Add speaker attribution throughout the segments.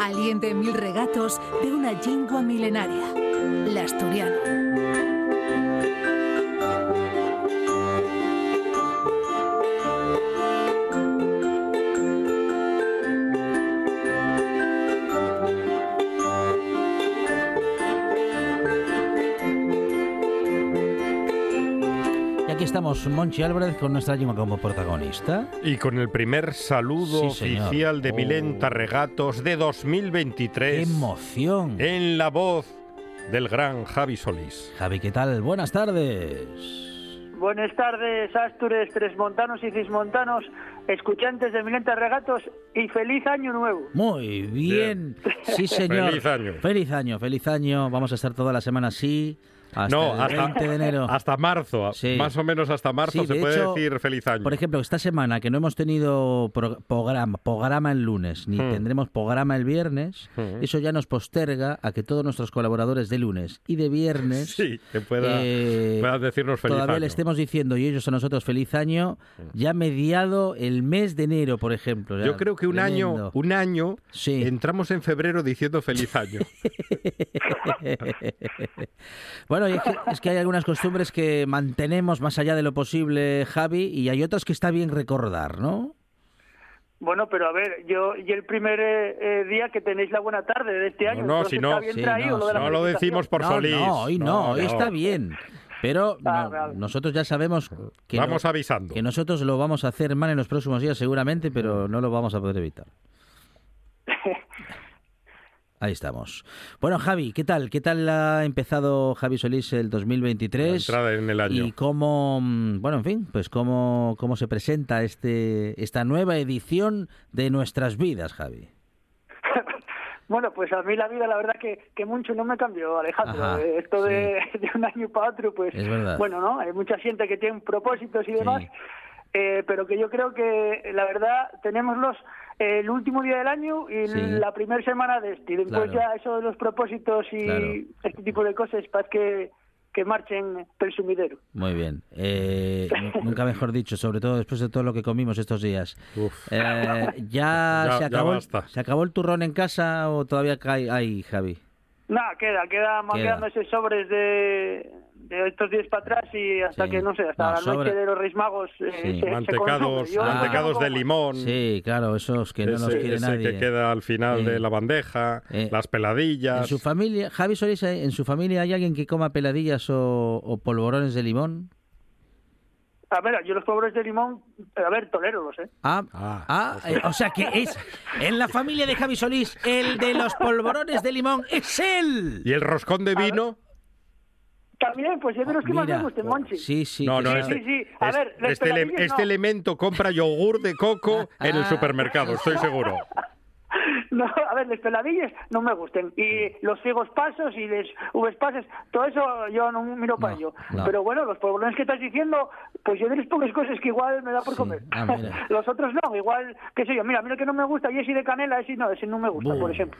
Speaker 1: Aliente mil regatos de una lengua milenaria, la asturiano.
Speaker 2: Estamos, Monchi Álvarez, con nuestra lengua como protagonista.
Speaker 3: Y con el primer saludo
Speaker 2: Sí,
Speaker 3: oficial de
Speaker 2: Oh.
Speaker 3: Milenta Regatos de
Speaker 2: ¡Qué
Speaker 3: 2023
Speaker 2: emoción!
Speaker 3: en la voz del gran Javi Solís.
Speaker 2: Javi, ¿qué tal? Buenas tardes.
Speaker 4: Buenas tardes, Astures, Tresmontanos y Cismontanos, escuchantes de Milenta Regatos y feliz año nuevo.
Speaker 2: Muy bien. Sí, señor.
Speaker 3: Feliz año.
Speaker 2: Feliz año, feliz año. Vamos a estar toda la semana así. Hasta
Speaker 3: no,
Speaker 2: el
Speaker 3: hasta,
Speaker 2: 20 de enero.
Speaker 3: hasta marzo,
Speaker 2: Sí.
Speaker 3: más o menos hasta marzo
Speaker 2: Sí,
Speaker 3: se
Speaker 2: de
Speaker 3: puede
Speaker 2: hecho,
Speaker 3: decir feliz año.
Speaker 2: Por ejemplo, esta semana que no hemos tenido pro- programa, programa el lunes, ni
Speaker 3: Hmm.
Speaker 2: tendremos programa el viernes,
Speaker 3: Hmm.
Speaker 2: eso ya nos posterga a que todos nuestros colaboradores de lunes y de viernes
Speaker 3: sí, que pueda,
Speaker 2: eh,
Speaker 3: puedan decirnos feliz
Speaker 2: todavía
Speaker 3: año.
Speaker 2: le estemos diciendo y ellos a nosotros feliz año, ya mediado el mes de enero, por ejemplo.
Speaker 3: Yo creo que un año, un año
Speaker 2: Sí.
Speaker 3: entramos en febrero diciendo feliz año.
Speaker 2: bueno, y es que, es que hay algunas costumbres que mantenemos más allá de lo posible, Javi, y hay otras que está bien recordar, ¿no?
Speaker 4: Bueno, pero a ver, yo y el primer eh, eh, día que tenéis la buena tarde de este año.
Speaker 3: no,
Speaker 4: entonces
Speaker 3: si no-
Speaker 4: está bien
Speaker 2: sí, no,
Speaker 4: lo de la
Speaker 3: no lo decimos por
Speaker 2: no,
Speaker 3: Solís.
Speaker 2: no, hoy no, hoy
Speaker 3: no.
Speaker 2: está bien. Pero
Speaker 4: Ah,
Speaker 2: no, nosotros ya sabemos que,
Speaker 3: Vamos
Speaker 2: no-
Speaker 3: avisando.
Speaker 2: que nosotros lo vamos a hacer mal en los próximos días seguramente, pero no lo vamos a poder evitar. Ahí estamos. Bueno, Javi, ¿qué tal? ¿Qué tal ha empezado Javi Solís el 2023?
Speaker 3: La entrada en el año.
Speaker 2: Y cómo, mm, bueno, en fin, pues cómo, cómo se presenta este esta nueva edición de nuestras vidas, Javi.
Speaker 4: Bueno, pues a mí la vida, la verdad que, que mucho no me cambió, Alejandro.
Speaker 2: Ajá,
Speaker 4: Eh, Esto de, de un año para otro, pues,
Speaker 2: Es verdad.
Speaker 4: bueno, ¿no? Hay mucha gente que tiene propósitos y
Speaker 2: Sí.
Speaker 4: demás, eh, pero que yo creo que, la verdad, tenemos los el último día del año y
Speaker 2: Sí.
Speaker 4: la primera semana de este. Y después
Speaker 2: Claro.
Speaker 4: ya eso de los propósitos y
Speaker 2: Claro.
Speaker 4: este tipo de cosas, para que, que marchen pel sumidero.
Speaker 2: Muy bien. Eh, nu- nunca mejor dicho, sobre todo después de todo lo que comimos estos días.
Speaker 3: Uf.
Speaker 2: Eh, ¿ya,
Speaker 3: Ya-
Speaker 2: se acabó, el-
Speaker 3: basta.
Speaker 2: ¿Se acabó el turrón en casa o todavía cae ahí, Javi?
Speaker 4: Nada, queda, queda quedando ese sobres de, de estos días para atrás y hasta
Speaker 2: Sí.
Speaker 4: que, no sé, hasta
Speaker 2: No,
Speaker 4: la
Speaker 2: sobre-
Speaker 4: noche de los Reyes Magos eh,
Speaker 2: Sí.
Speaker 4: se- se
Speaker 3: mantecados,
Speaker 2: Ah.
Speaker 3: de limón.
Speaker 2: Sí, claro, esos que no nos
Speaker 3: ese,
Speaker 2: quiere
Speaker 3: ese
Speaker 2: nadie.
Speaker 3: que queda al final de la bandeja,
Speaker 2: Eh,
Speaker 3: las
Speaker 2: En
Speaker 3: peladillas.
Speaker 2: su familia, Javi Solís, ¿eh? ¿en su familia hay alguien que coma peladillas o, o polvorones de limón?
Speaker 4: A ver, yo los pobres de limón, a ver, tolérolos, ¿eh?
Speaker 2: Ah,
Speaker 3: Ah,
Speaker 2: ah, eh, o sea que es en la familia de Javi Solís, el de los polvorones de limón, es él.
Speaker 3: ¿Y el roscón de vino?
Speaker 4: También, pues es de los que más me gustan, Monchi.
Speaker 2: Sí, sí.
Speaker 3: no, no,
Speaker 2: sí.
Speaker 3: este,
Speaker 4: sí, sí. A
Speaker 3: es-
Speaker 4: ver,
Speaker 3: este, ele- este elemento compra yogur de coco en el
Speaker 2: Ah.
Speaker 3: supermercado, estoy seguro.
Speaker 4: No, a ver, las peladillas no me gustan. Y los figos pasos y los uvas pasas, todo eso yo no miro para
Speaker 2: No,
Speaker 4: ello.
Speaker 2: no.
Speaker 4: Pero bueno, los pobrones que estás diciendo, pues yo de las pocas cosas que igual me da por
Speaker 2: Sí.
Speaker 4: comer.
Speaker 2: Ah,
Speaker 4: los otros no, igual, qué sé yo, mira, mira que no me gusta, y ese de canela, ese no, ese no me gusta, por ejemplo.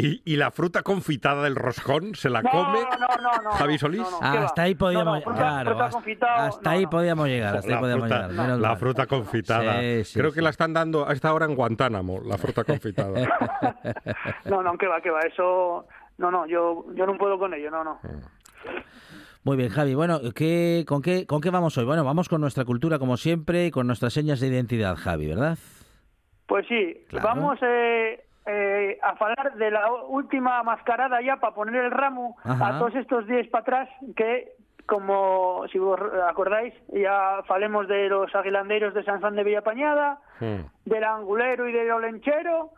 Speaker 3: ¿Y, y la fruta confitada del roscón se la
Speaker 4: No,
Speaker 3: come
Speaker 4: no, no, no,
Speaker 3: Javi Solís?
Speaker 4: no, no.
Speaker 2: Ah, hasta ahí podíamos
Speaker 4: No, no, fruta-
Speaker 2: claro,
Speaker 4: fruta
Speaker 2: hasta,
Speaker 4: confitado,
Speaker 2: hasta
Speaker 4: no,
Speaker 2: ahí
Speaker 4: no.
Speaker 2: podíamos llegar, hasta ahí
Speaker 3: La
Speaker 2: podíamos
Speaker 3: fruta,
Speaker 2: llegar.
Speaker 3: la fruta confitada.
Speaker 2: Sí, sí,
Speaker 3: Creo
Speaker 2: sí.
Speaker 3: que la están dando a esta hora en Guantánamo, la fruta confitada.
Speaker 4: No, no, que va, que va, eso... No, no, yo, yo no puedo con ello, no, no.
Speaker 2: Muy bien, Javi. Bueno, ¿qué, con, qué, ¿con qué vamos hoy? Bueno, vamos con nuestra cultura como siempre y con nuestras señas de identidad, Javi, ¿verdad?
Speaker 4: Pues sí,
Speaker 2: Claro.
Speaker 4: vamos eh, eh, a hablar de la última mascarada ya para poner el ramo
Speaker 2: Ajá.
Speaker 4: a todos estos días para atrás que como si vos acordáis ya falemos de los aguilandeiros de San Juan de Villapañada
Speaker 3: Hmm.
Speaker 4: del angulero y del olenchero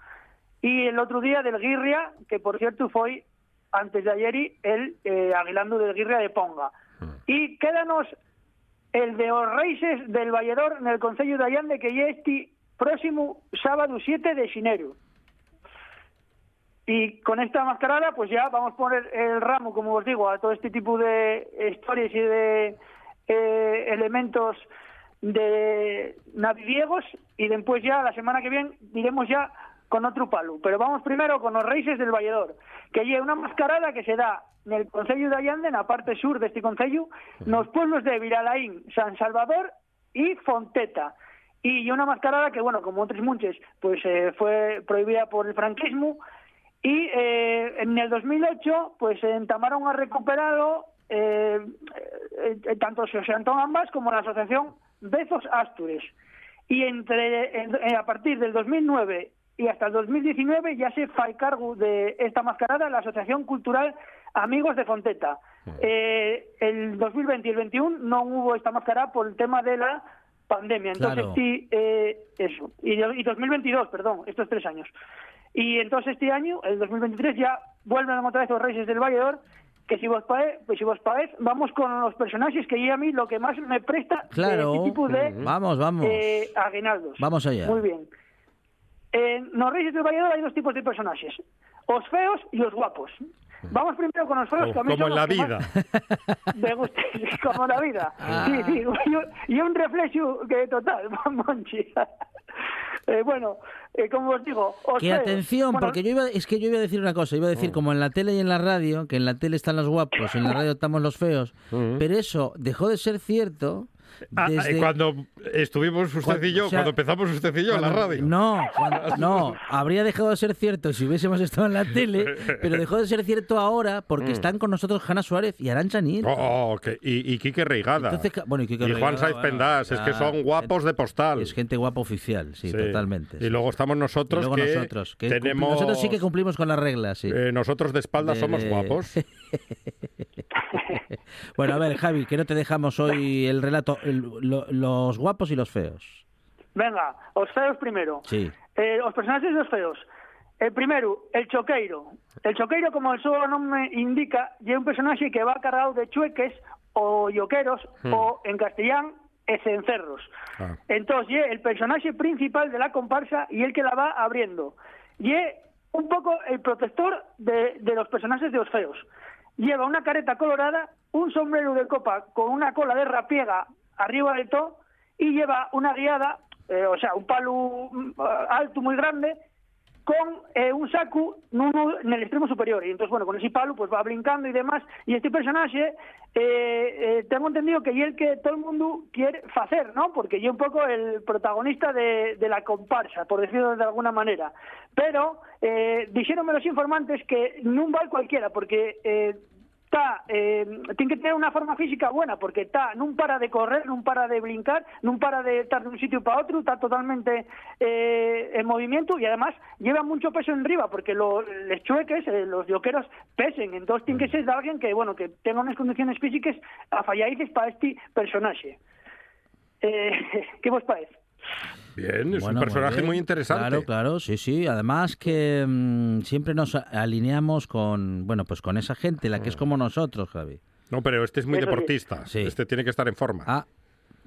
Speaker 4: y el otro día del guirria que por cierto fue antes de ayer el eh, aguilando del guirria de Ponga y quédanos el de os Reises del Valledor en el Concello de Allande que ya este próximo sábado 7 de xinero. Y con esta mascarada, pues ya vamos a poner el ramo, como os digo, a todo este tipo de historias y de eh, elementos de naviviegos y después ya la semana que viene iremos ya con otro palo. Pero vamos primero con los Reyes del Valledor, que lleva una mascarada que se da en el Concello de Allande, en la parte sur de este concello, en los pueblos de Viralaín, San Salvador y Fonteta. Y una mascarada que, bueno, como otros muchos, pues eh, fue prohibida por el franquismo. Y eh, en el 2008, pues entamaron a recuperarlo eh, eh, tanto José Antón Ambas como la asociación Bezos Astures. Y entre, en- a partir del 2009 y hasta el 2019 ya se fa cargo de esta mascarada la Asociación Cultural Amigos de Fonteta. Eh, el 2020 y el 21 no hubo esta mascarada por el tema de la pandemia. Entonces,
Speaker 2: Claro.
Speaker 4: sí, eh, eso. Y, y 2022, perdón, estos tres años. Y entonces este año, el 2023, ya vuelven otra vez los Reyes del Valledor, que si vos parece, pues si vos vamos con los personajes que yo a mí lo que más me presta
Speaker 2: Claro.
Speaker 4: este tipo de
Speaker 2: Vamos, vamos.
Speaker 4: eh, aguinaldos.
Speaker 2: Vamos allá.
Speaker 4: Muy bien. En los Reyes del Valledor hay dos tipos de personajes, os feos y os guapos. Vamos primero con los feos,
Speaker 3: Como,
Speaker 4: que a mí
Speaker 3: como en la vida.
Speaker 4: me gusta, como en la vida.
Speaker 2: Ah.
Speaker 4: Sí, sí, y un- reflejo que total, Monchi. Eh, bueno, eh, como os digo, os
Speaker 2: Que
Speaker 4: feos.
Speaker 2: atención,
Speaker 4: Bueno,
Speaker 2: porque yo iba, es que yo iba a decir una cosa, iba a decir como en la tele y en la radio, que en la tele están los guapos, en la radio estamos los feos, pero eso dejó de ser cierto
Speaker 3: Ah, ah. Cuando estuvimos usted
Speaker 2: Cuando-
Speaker 3: y yo,
Speaker 2: o sea,
Speaker 3: cuando empezamos usted y yo en la radio.
Speaker 2: No, cuando- no, habría dejado de ser cierto si hubiésemos estado en la tele, pero dejó de ser cierto ahora porque están con nosotros Hanna Suárez y Arancha.
Speaker 3: Mm. Oh, y, y Quique Reigada.
Speaker 2: Entonces, ca- bueno, y Quique
Speaker 3: y Juan Saiz
Speaker 2: bueno,
Speaker 3: Pendás, es que son guapos de postal.
Speaker 2: Es gente guapa oficial, sí,
Speaker 3: Sí.
Speaker 2: totalmente.
Speaker 3: Y
Speaker 2: sí.
Speaker 3: luego estamos nosotros
Speaker 2: luego
Speaker 3: que
Speaker 2: nosotros, que
Speaker 3: tenemos...
Speaker 2: nosotros sí que cumplimos con las reglas, sí.
Speaker 3: eh, nosotros de espalda
Speaker 2: De-
Speaker 3: somos guapos.
Speaker 2: Bueno, a ver, Javi, que no te dejamos hoy el relato, el- lo- los guapos y los feos.
Speaker 4: Venga, os feos primero.
Speaker 2: Sí.
Speaker 4: Eh, os personajes dos feos. El primero, el choqueiro. El choqueiro, como el seu nome indica, é un personaxe que va cargado de chueques o yoqueros o, en castellán, e cencerros.
Speaker 3: Ah.
Speaker 4: Entonces, é el personaje principal de la comparsa y el que la va abriendo. Y es un poco el protector de, de los personajes de los feos. Lleva una careta colorada, un sombrero de copa con una cola de rapiega arriba del todo y lleva una guiada, eh, o sea, un palo mm, alto muy grande con eh, un saco en el extremo superior. Y entonces, bueno, con ese palo pues va brincando y demás. Y este personaje, eh, eh, tengo entendido que es el que todo el mundo quiere hacer, ¿no? Porque es un poco el protagonista de, de la comparsa, por decirlo de alguna manera. Pero, eh, los informantes que no vale cualquiera, porque... Está, eh, tiene que tener una forma física buena porque está, no para de correr, no para de brincar, no para de estar de un sitio para otro, está totalmente eh, en movimiento y además lleva mucho peso en arriba porque los chueques, eh, los yoqueros pesen, entonces tiene que ser de alguien que, bueno, que tenga unas condiciones físicas afalladices para este personaje. Eh, ¿Qué vos parece?
Speaker 3: Bien, es
Speaker 2: Bueno,
Speaker 3: un personaje muy, interesante.
Speaker 2: Claro, claro, sí, sí. Además que mm, siempre nos alineamos con, bueno, pues con esa gente, la que
Speaker 3: Mm.
Speaker 2: es como nosotros, Javi.
Speaker 3: No, pero este es muy
Speaker 4: Eso sí.
Speaker 3: deportista.
Speaker 2: Sí.
Speaker 3: Este tiene que estar en forma.
Speaker 2: Ah,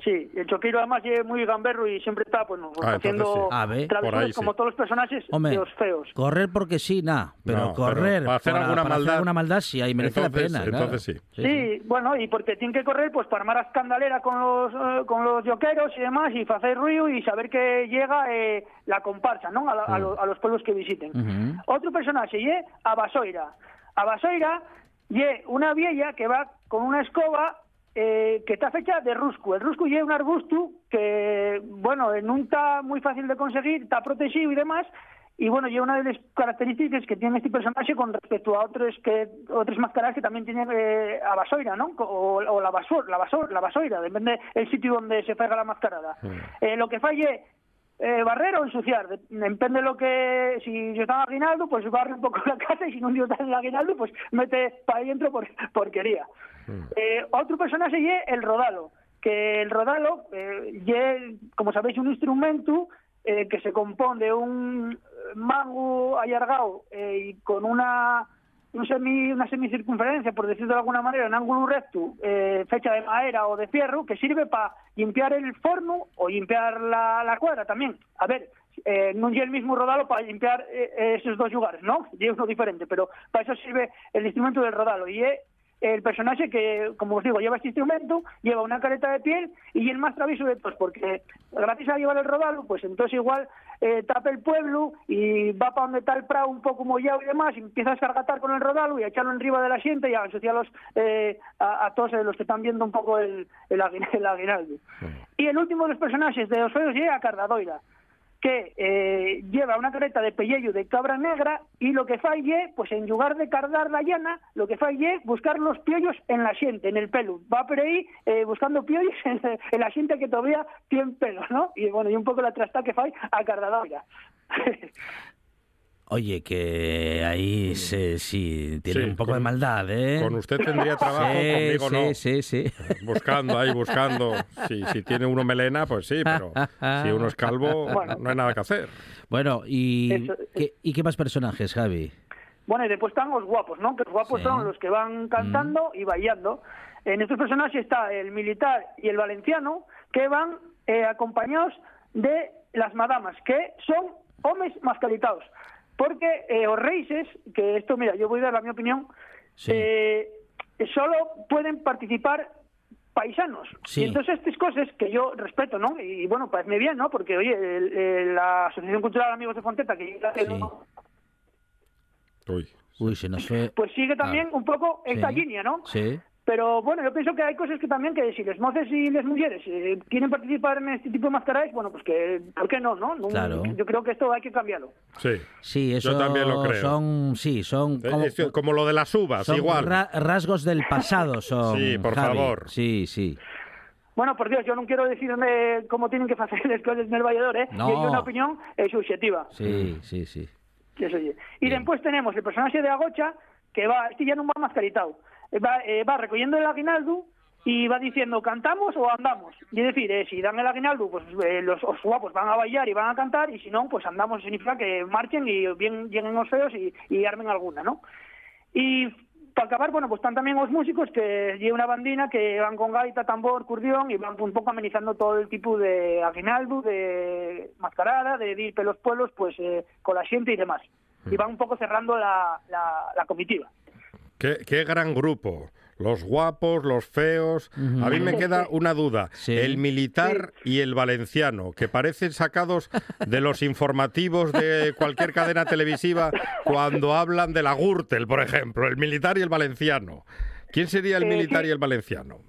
Speaker 4: Sí, el choquero además es muy gamberro y siempre está pues, no,
Speaker 3: Ah,
Speaker 4: haciendo
Speaker 3: sí.
Speaker 2: Ve.
Speaker 4: travesuras
Speaker 3: sí.
Speaker 4: como todos los personajes
Speaker 2: hombre,
Speaker 4: de los feos.
Speaker 2: correr porque sí, nada, pero
Speaker 3: No, pero
Speaker 2: correr
Speaker 3: para hacer alguna
Speaker 2: para
Speaker 3: maldad-
Speaker 2: alguna maldad sí, ahí merece
Speaker 3: Entonces-
Speaker 2: la pena. claro.
Speaker 3: entonces sí.
Speaker 4: Sí, bueno, y porque tienen que correr pues para armar a escandalera con los eh, con los yoqueros y demás y hacer ruido y saber que llega eh, la comparsa, ¿no? A, la- a lo- a los pueblos que visiten. Otro personaje y es Abasoira. Abasoira y una vieja que va con una escoba eh, que está fecha de rusco. El rusco y un arbusto que, bueno, no está muy fácil de conseguir, está protegido y demás, y bueno, y una de las características que tiene este personaje con respecto a otros que otras máscaras que también tienen eh, a Basoira, ¿no? O, o la basor, la basor, la Basoira, depende del sitio donde se pega la mascarada. Eh, lo que falle eh, barrer o ensuciar, de- depende de lo que, si yo estaba aguinaldo, pues barre un poco la casa y si no yo está en el aguinaldo, pues mete para adentro por, porquería. Eh, otro personaje es el rodalo, que el rodalo eh, como sabéis, un instrumento eh, que se compone de un mango allargado y con una un semi, una semicircunferencia, por decirlo de alguna manera, en ángulo recto, eh, fecha de madera o de fierro, que sirve para limpiar el forno o limpiar la, la cuadra también. A ver, eh, non lle el mismo rodalo para limpiar eh, esos dos lugares, ¿no? Lle uno diferente, pero para eso sirve el instrumento del rodalo y é el personaje que, como os digo, lleva este instrumento, lleva una careta de piel y el más travieso de todos, porque gracias a llevar el rodalo, pues entonces igual eh, tapa el pueblo y va para donde está el prado un poco mollado y demás, y empieza a escargatar con el rodalo y a echarlo arriba de la siente y a asociarlos eh, a, a, todos los que están viendo un poco el, el, aguinaldo. Sí. Y el último de los personajes de los feos llega a Cardadoira que eh, lleva una careta de pellejo de cabra negra y lo que falle, pues en lugar de cardar la llana, lo que falle buscar los piollos en la siente, en el pelo. Va por ahí eh, buscando piollos en, la siente que todavía tiene pelo, ¿no? Y bueno, y un poco la trasta que fai a cardadora.
Speaker 2: Oye, que ahí se, sí, tiene sí, un poco con, de maldad, ¿eh?
Speaker 3: Con usted tendría trabajo,
Speaker 2: sí,
Speaker 3: conmigo
Speaker 2: sí,
Speaker 3: no.
Speaker 2: Sí, sí,
Speaker 3: Buscando ahí, buscando. Si tiene uno melena, pues sí, pero si uno es calvo, bueno. no hay nada que hacer.
Speaker 2: Bueno, ¿y, Eso, ¿qué, ¿y qué más personajes, Javi?
Speaker 4: Bueno, y después están los guapos, ¿no? Que los guapos sí. son los que van cantando mm. y bailando. En estos personajes está el militar y el valenciano, que van eh, acompañados de las madamas, que son hombres mascaritados. Porque eh, os reises, que esto, mira, yo voy a dar la mi opinión, sí. eh, solo pueden participar paisanos.
Speaker 2: Sí.
Speaker 4: Y entonces estas cosas que yo respeto, ¿no? Y bueno, parece bien, ¿no? Porque, oye, el, el, la Asociación Cultural Amigos de Fonteta, que yo
Speaker 2: sí.
Speaker 3: Uy.
Speaker 2: Uy, se nos fue.
Speaker 4: Pues sigue también ah. un poco esta
Speaker 2: sí.
Speaker 4: línea, ¿no?
Speaker 2: Sí.
Speaker 4: Pero bueno, yo pienso que hay cosas que también que si les moces y les mujeres eh, quieren participar en este tipo de mascaradas, bueno, pues que, ¿por qué no, no?
Speaker 2: Claro.
Speaker 4: Yo creo que esto hay que cambiarlo.
Speaker 3: Sí,
Speaker 2: sí eso
Speaker 3: yo también lo creo.
Speaker 2: Son, sí, son
Speaker 3: como, es como lo de las uvas,
Speaker 2: son
Speaker 3: igual.
Speaker 2: Ra rasgos del pasado son.
Speaker 3: sí, por
Speaker 2: Javi.
Speaker 3: favor.
Speaker 2: Sí, sí.
Speaker 4: Bueno, por Dios, yo no quiero decirme cómo tienen que hacer las cosas en el Vallador, ¿eh?
Speaker 2: No.
Speaker 4: Yo una opinión eh, subjetiva.
Speaker 2: Sí, sí, sí.
Speaker 4: Eso. Y Bien. después tenemos el personaje de Agocha, que va, este ya no va mascaritado va, eh, va recogiendo el aguinaldo y va diciendo cantamos o andamos. Y es decir, eh, si dan el aguinaldo, pues eh, los, los, guapos van a bailar y van a cantar, y si no, pues andamos significa que marchen y bien lleguen los feos y, y armen alguna, ¿no? Y para acabar, bueno, pues están también los músicos que llevan una bandina que van con gaita, tambor, curdión y van un poco amenizando todo el tipo de aguinaldo, de mascarada, de ir pelos pueblos, pues eh, con la gente y demás. Y van un poco cerrando la, la, la comitiva.
Speaker 3: Qué, qué, gran grupo. Los guapos, los feos. Uh -huh. A mí me queda una duda.
Speaker 2: Sí.
Speaker 3: El militar sí. y el valenciano, que parecen sacados de los informativos de cualquier cadena televisiva cuando hablan de la Gürtel, por ejemplo. El militar y el valenciano. ¿Quién sería el militar
Speaker 4: sí.
Speaker 3: y el valenciano?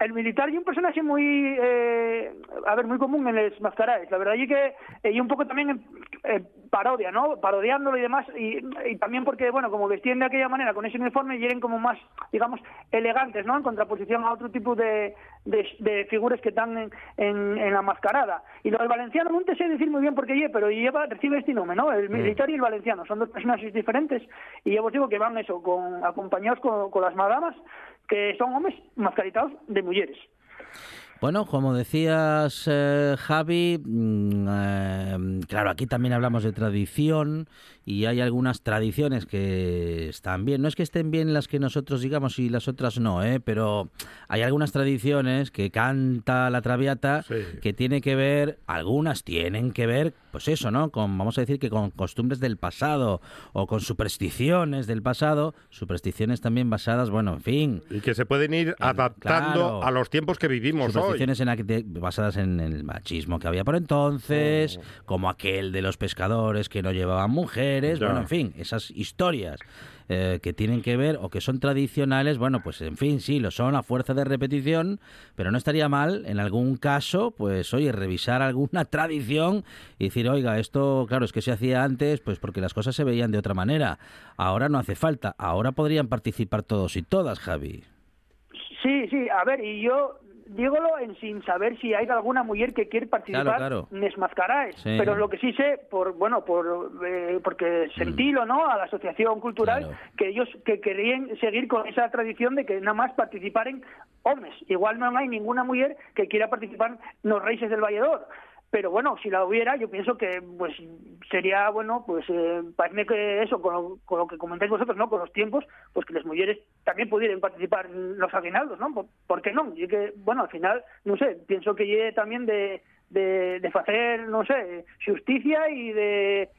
Speaker 4: El militar y un personaje muy eh, a ver muy común en los mascaraes. La verdad es que eh, y un poco también eh, parodia no parodiándolo y demás y, y, también porque bueno como vestían de aquella manera con ese uniforme y eran como más digamos elegantes no en contraposición a otro tipo de, de, de figuras que están en, en, en, la mascarada. Y lo del valenciano no te sé decir muy bien por qué lleva pero lleva recibe este nombre no el militar y el valenciano. Son dos personajes diferentes y yo os digo que van eso con acompañados con, con las madamas que son hombres mascaritados de mujeres.
Speaker 2: Bueno, como decías, eh, Javi, eh, claro, aquí también hablamos de tradición y hay algunas tradiciones que están bien. No es que estén bien las que nosotros digamos y las otras no, ¿eh? pero hay algunas tradiciones que canta la Traviata
Speaker 3: sí.
Speaker 2: que tiene que ver, algunas tienen que ver, pues eso, ¿no? Con, vamos a decir que con costumbres del pasado o con supersticiones del pasado, supersticiones también basadas, bueno, en fin.
Speaker 3: Y que se pueden ir adaptando
Speaker 2: claro,
Speaker 3: a los tiempos que vivimos hoy
Speaker 2: en, basadas en el machismo que había por entonces, oh. como aquel de los pescadores que no llevaban mujeres, ya. bueno, en fin, esas historias eh, que tienen que ver o que son tradicionales, bueno, pues en fin, sí, lo son a fuerza de repetición, pero no estaría mal en algún caso, pues oye, revisar alguna tradición y decir, oiga, esto, claro, es que se hacía antes, pues porque las cosas se veían de otra manera. Ahora no hace falta, ahora podrían participar todos y todas, Javi.
Speaker 4: Sí, sí, a ver, y yo dígolo en sin saber si hay alguna mujer que quiere participar
Speaker 2: claro, claro.
Speaker 4: en
Speaker 2: sí.
Speaker 4: pero lo que sí sé, por bueno, por eh, porque sentilo, ¿no? A la asociación cultural
Speaker 2: claro.
Speaker 4: que ellos que querían seguir con esa tradición de que nada más participaren hombres. Igual no hay ninguna mujer que quiera participar en los Reyes del Valledor pero bueno, si la hubiera, yo pienso que pues sería bueno, pues eh, parece que eso, con lo, con lo, que comentáis vosotros, ¿no? Con los tiempos, pues que las mujeres también pudieran participar los aguinaldos, ¿no? ¿Por, ¿Por, qué no? Y que, bueno, al final, no sé, pienso que llegue también de, de, de facer, non sei, justicia e de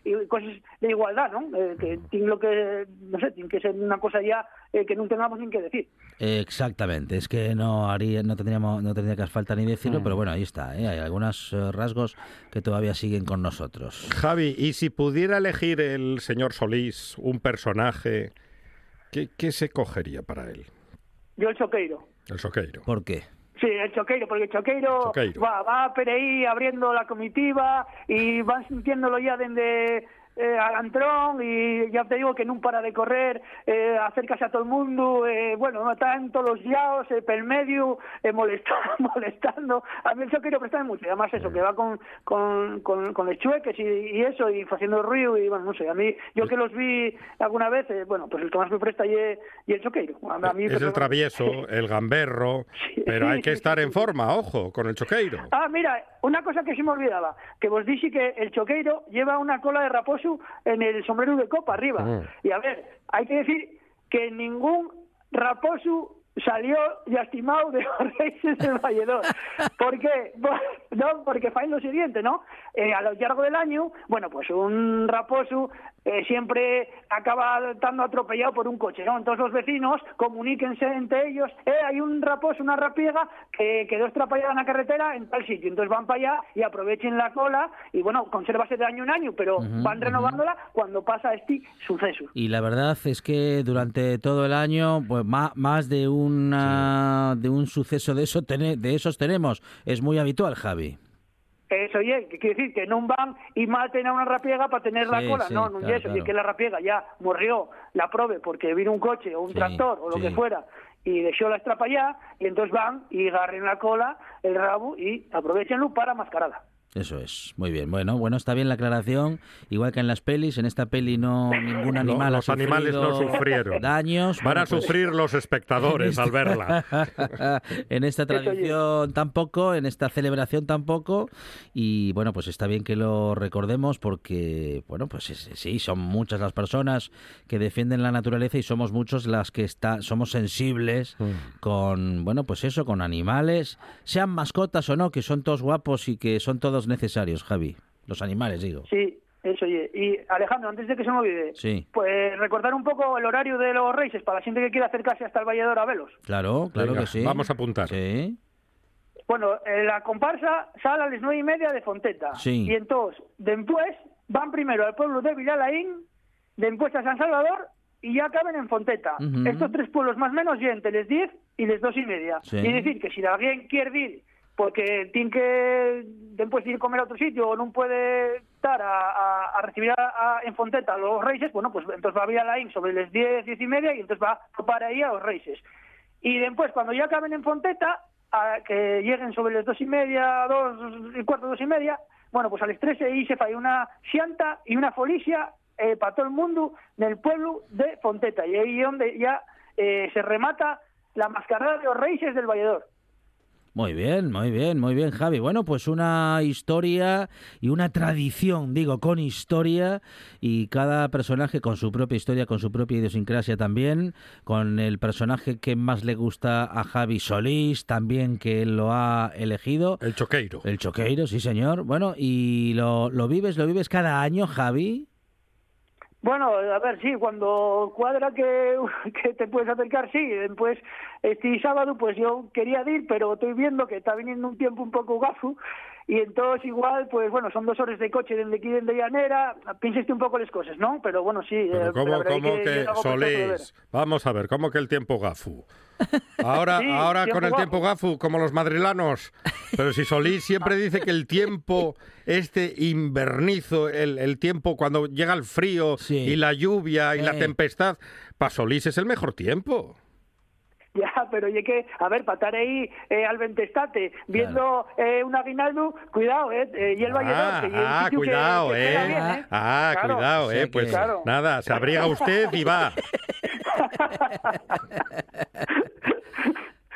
Speaker 4: e cosas de igualdad, non? Eh, que tin lo que, non sei, tin que ser unha cosa ya eh, que non tengamos nin que decir.
Speaker 2: Exactamente, es que no haría, no tendríamos, no tendría que falta ni decirlo,
Speaker 3: Mm.
Speaker 2: pero bueno, ahí está, ¿eh? hay algunos eh, rasgos que todavía siguen con nosotros.
Speaker 3: Javi, y si pudiera elegir el señor Solís un personaje, ¿qué, qué se cogería para él?
Speaker 4: Yo el choqueiro.
Speaker 3: El Soqueiro.
Speaker 2: ¿Por qué?
Speaker 4: Sí, el choqueiro, porque el choqueiro,
Speaker 3: Choqueiro.
Speaker 4: va, va por ahí abriendo la comitiva y van sintiéndolo ya desde eh, Alantrón y ya te digo que no para de correr, eh, acércase a todo el mundo, eh, bueno, no están todos los yaos, eh, pel medio, eh, molestando, molestando. A mí el choqueiro presta mucho, y además eso, que va con, con, con, con los chueques y, y eso, y haciendo ruido, y bueno, no sé, a mí, yo que los vi alguna vez, eh, bueno, pues el que más me presta y, y el choqueiro. A, mí
Speaker 3: Es el travieso, el gamberro,
Speaker 4: Sí.
Speaker 3: pero hay que estar en forma, ojo, con el choqueiro.
Speaker 4: Ah, mira, una cosa que se me olvidaba, que vos dije que el choqueiro lleva una cola de raposo en el sombrero de copa arriba.
Speaker 3: Mm.
Speaker 4: Y a ver, hay que decir que ningún raposo salió lastimado de los Reyes del Valledor. ¿Por qué? No, porque fue lo siguiente, ¿no? Eh, a lo largo del año, bueno, pues un raposo eh, siempre acaba estando atropellado por un coche, ¿no? Entonces los vecinos comuníquense entre ellos, eh, hay un raposo, una rapiega que quedó estrapallada en la carretera en tal sitio. Entonces van para allá y aprovechen la cola y, bueno, consérvase de año en año, pero van renovándola cuando pasa este suceso.
Speaker 2: Y la verdad es que durante todo el año, pues más, más de una de un suceso de eso de esos tenemos. Es muy habitual, Javi.
Speaker 4: Eso, oye, que quiere decir que no van y maten a una rapiega para tener la cola.
Speaker 2: sí,
Speaker 4: no, no
Speaker 2: claro,
Speaker 4: es eso.
Speaker 2: claro.
Speaker 4: Y que la rapiega ya murió, la prove porque vino un coche o un
Speaker 2: Sí,
Speaker 4: tractor o lo que fuera y dejó la estrapa allá y entonces van y agarren la cola, el rabo y aprovechenlo para mascarada.
Speaker 2: Eso es, muy bien. Bueno, bueno, está bien la aclaración. Igual que en las pelis, en esta peli no ningún
Speaker 3: No,
Speaker 2: animal
Speaker 3: los
Speaker 2: ha
Speaker 3: animales no sufrieron.
Speaker 2: daños.
Speaker 3: Van
Speaker 2: Bueno,
Speaker 3: a
Speaker 2: pues-
Speaker 3: sufrir los espectadores al verla.
Speaker 2: en esta tradición tampoco, en esta celebración tampoco. Y bueno, pues está bien que lo recordemos porque, bueno, pues es- sí, son muchas las personas que defienden la naturaleza y somos muchos las que está, somos sensibles con, bueno, pues eso, con animales, sean mascotas o no, que son todos guapos y que son todos necesarios, Javi. Los animales, digo.
Speaker 4: Sí, eso, oye. Y Alejandro, antes de que se me olvide,
Speaker 2: Sí.
Speaker 4: pues recordar un poco el horario de los Reyes para la gente que quiera acercarse hasta el Valledor a velos.
Speaker 2: Claro, claro
Speaker 3: Venga,
Speaker 2: que sí.
Speaker 3: vamos a apuntar.
Speaker 2: Sí.
Speaker 4: Bueno, eh, la comparsa sale a las nueve y media de Fonteta.
Speaker 2: Sí.
Speaker 4: Y entonces, después, van primero al pueblo de Vilalaín, después a San Salvador y ya acaben en Fonteta. Estos tres pueblos más o menos y entre les diez y les dos y media.
Speaker 2: Sí.
Speaker 4: Y decir que si alguien quiere ir porque tiene que después ir a comer a otro sitio o no puede estar a, a- a recibir a- a- en Fonteta a los Reyes, bueno, pues entonces va a Vilalaín sobre las diez, diez y media y entonces va a para ahí a los Reyes. Y después, cuando ya acaben en Fonteta, a que lleguen sobre las dos y media, dos y cuarto, dos y media, bueno, pues a las tres ahí se fai una xianta y una folicia eh, para todo el mundo en el pueblo de Fonteta. Y ahí es donde ya eh, se remata la mascarada de los Reyes del Valledor.
Speaker 2: Muy bien, muy bien, muy bien, Javi. Bueno, pues una historia y una tradición, digo, con historia y cada personaje con su propia historia, con su propia idiosincrasia también, con el personaje que más le gusta a Javi Solís, también que él lo ha elegido.
Speaker 3: El choqueiro.
Speaker 2: El Choqueiro, sí, señor. Bueno, ¿y lo, lo vives, lo vives cada año, Javi?
Speaker 4: Bueno, a ver, sí, cuando cuadra que, te puedes acercar, sí. Después, este sábado, pues yo quería ir, pero estoy viendo que está viniendo un tiempo un poco gafo. Y entonces igual, pues bueno, son dos horas de coche desde aquí, desde Llanera. Piensaste un poco las cosas, ¿no? Pero bueno, sí.
Speaker 3: Pero
Speaker 4: eh,
Speaker 3: ¿cómo, que. Solís? Vamos a ver, ¿cómo que el tiempo gafu? Ahora,
Speaker 4: Sí,
Speaker 3: ahora
Speaker 4: tiempo
Speaker 3: con el
Speaker 4: gafu.
Speaker 3: tiempo gafu, como los madrilanos. Pero si Solís siempre dice que el tiempo, este invernizo, el, el tiempo cuando llega el frío
Speaker 2: Sí.
Speaker 3: y la lluvia y la tempestad, para Solís es el mejor tiempo.
Speaker 4: Ya, pero oye que, a ver, para estar ahí eh, al ventestate viendo eh, un aguinaldo, cuidado, ¿eh? eh, y el
Speaker 3: Ah,
Speaker 4: y
Speaker 3: ah,
Speaker 4: que-
Speaker 3: cuidado,
Speaker 4: que
Speaker 3: eh.
Speaker 4: bien, ¿eh?
Speaker 3: Ah,
Speaker 4: Claro.
Speaker 3: cuidado, eh. Pues
Speaker 4: Claro.
Speaker 3: nada, se abriga usted y va.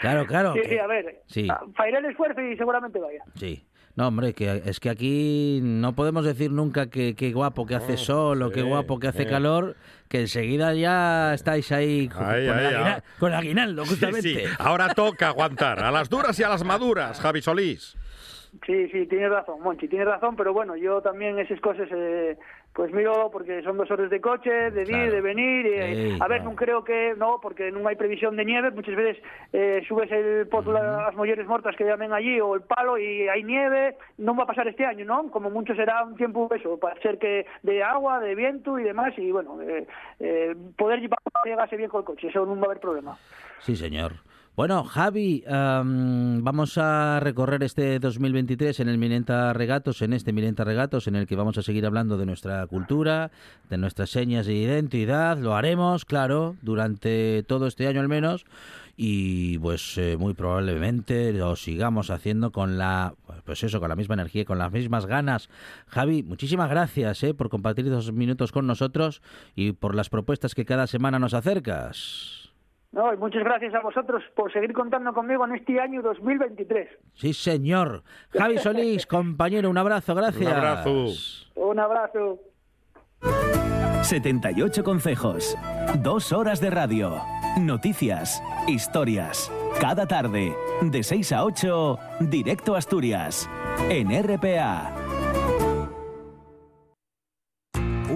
Speaker 2: Claro, claro.
Speaker 4: Sí,
Speaker 2: que-
Speaker 4: sí, a ver,
Speaker 2: Sí.
Speaker 4: ah, el esfuerzo y seguramente vaya.
Speaker 2: Sí. No, hombre, que es que aquí no podemos decir nunca que qué guapo que hace sol o qué guapo que hace
Speaker 3: eh.
Speaker 2: calor, que enseguida ya estáis ahí con,
Speaker 3: Ahí,
Speaker 2: con
Speaker 3: ahí,
Speaker 2: el, aguina-
Speaker 3: ah.
Speaker 2: con el aguinaldo,
Speaker 3: Sí,
Speaker 2: justamente.
Speaker 3: sí. Ahora toca aguantar a las duras y a las maduras, Javi Solís.
Speaker 4: Sí, sí, tienes razón, Monchi, tienes razón, pero bueno, yo también esas cosas, eh, pues miro porque son dos horas de coche, de ir, de venir, e,
Speaker 2: Sí,
Speaker 4: a ver,
Speaker 2: claro.
Speaker 4: non creo que, no, porque non hai previsión de nieve, muchas veces eh, subes el pozo las molleres mortas que llamen allí o el palo y hay nieve, non va a pasar este año, ¿no? Como mucho será un tiempo eso, para ser que de agua, de viento y demás, y bueno, eh, eh, poder llegarse bien con el coche, eso non va a haber problema.
Speaker 2: Sí, señor. Bueno, Javi, am, vamos a recorrer este 2023 en el Milenta Regatos, en este Milenta Regatos, en el que vamos a seguir hablando de nuestra cultura, de nuestras señas de identidad. Lo haremos, claro, durante todo este año al menos. Y pues eh, muy probablemente lo sigamos haciendo con la, pues eso, con la misma energía, y con las mismas ganas. Javi, muchísimas gracias eh, por compartir esos minutos con nosotros y por las propuestas que cada semana nos acercas.
Speaker 4: No, y muchas gracias a vosotros por seguir contando conmigo en este año 2023.
Speaker 2: Sí, señor. Javi Solís, compañero, un abrazo, gracias.
Speaker 3: Un abrazo.
Speaker 4: Un abrazo.
Speaker 5: 78 consejos, dos horas de radio, noticias, historias. Cada tarde, de 6 a 8, directo a Asturias, en RPA.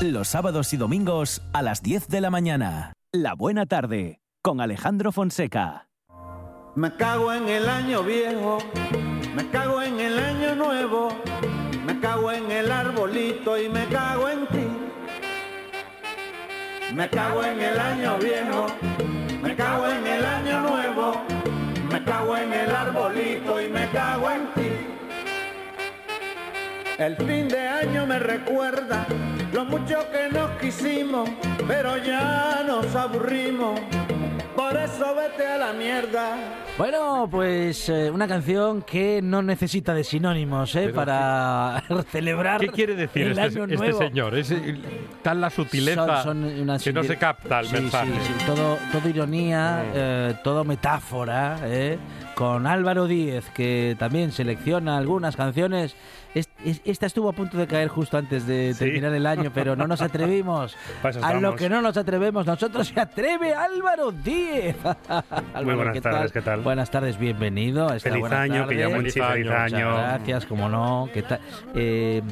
Speaker 5: Los sábados y domingos a las 10 de la mañana. La buena tarde con Alejandro Fonseca.
Speaker 6: Me cago en el año viejo, me cago en el año nuevo, me cago en el arbolito y me cago en ti. Me cago en el año viejo, me cago en el año nuevo, me cago en el arbolito y me cago en ti. El fin de año me recuerda lo mucho que nos quisimos, pero ya nos aburrimos. Por eso vete a la mierda.
Speaker 2: Bueno, pues eh, una canción que no necesita de sinónimos ¿eh? Para celebrar
Speaker 3: ¿Qué quiere decir
Speaker 2: el
Speaker 3: este,
Speaker 2: año
Speaker 3: este
Speaker 2: nuevo.
Speaker 3: señor? Es eh, tal la sutileza
Speaker 2: Son- son una
Speaker 3: que no se capta el
Speaker 2: Sí,
Speaker 3: mensaje.
Speaker 2: sí, sí, todo, todo ironía, eh, todo metáfora, ¿eh? con Álvaro Díez, que también selecciona algunas canciones. Es- es- esta estuvo a punto de caer justo antes de
Speaker 7: Sí.
Speaker 2: terminar el año, pero no nos atrevimos. A lo que no nos atrevemos nosotros se atreve Álvaro Díez. Álvaro,
Speaker 7: buenas tardes, ¿qué tal?
Speaker 2: Buenas tardes, bienvenido. a esta
Speaker 7: Feliz
Speaker 2: buena
Speaker 7: año, que
Speaker 2: tarde.
Speaker 7: llamo en
Speaker 3: Feliz
Speaker 7: feliz
Speaker 3: año.
Speaker 2: Muchas gracias, como no. ¿Qué tal? Eh,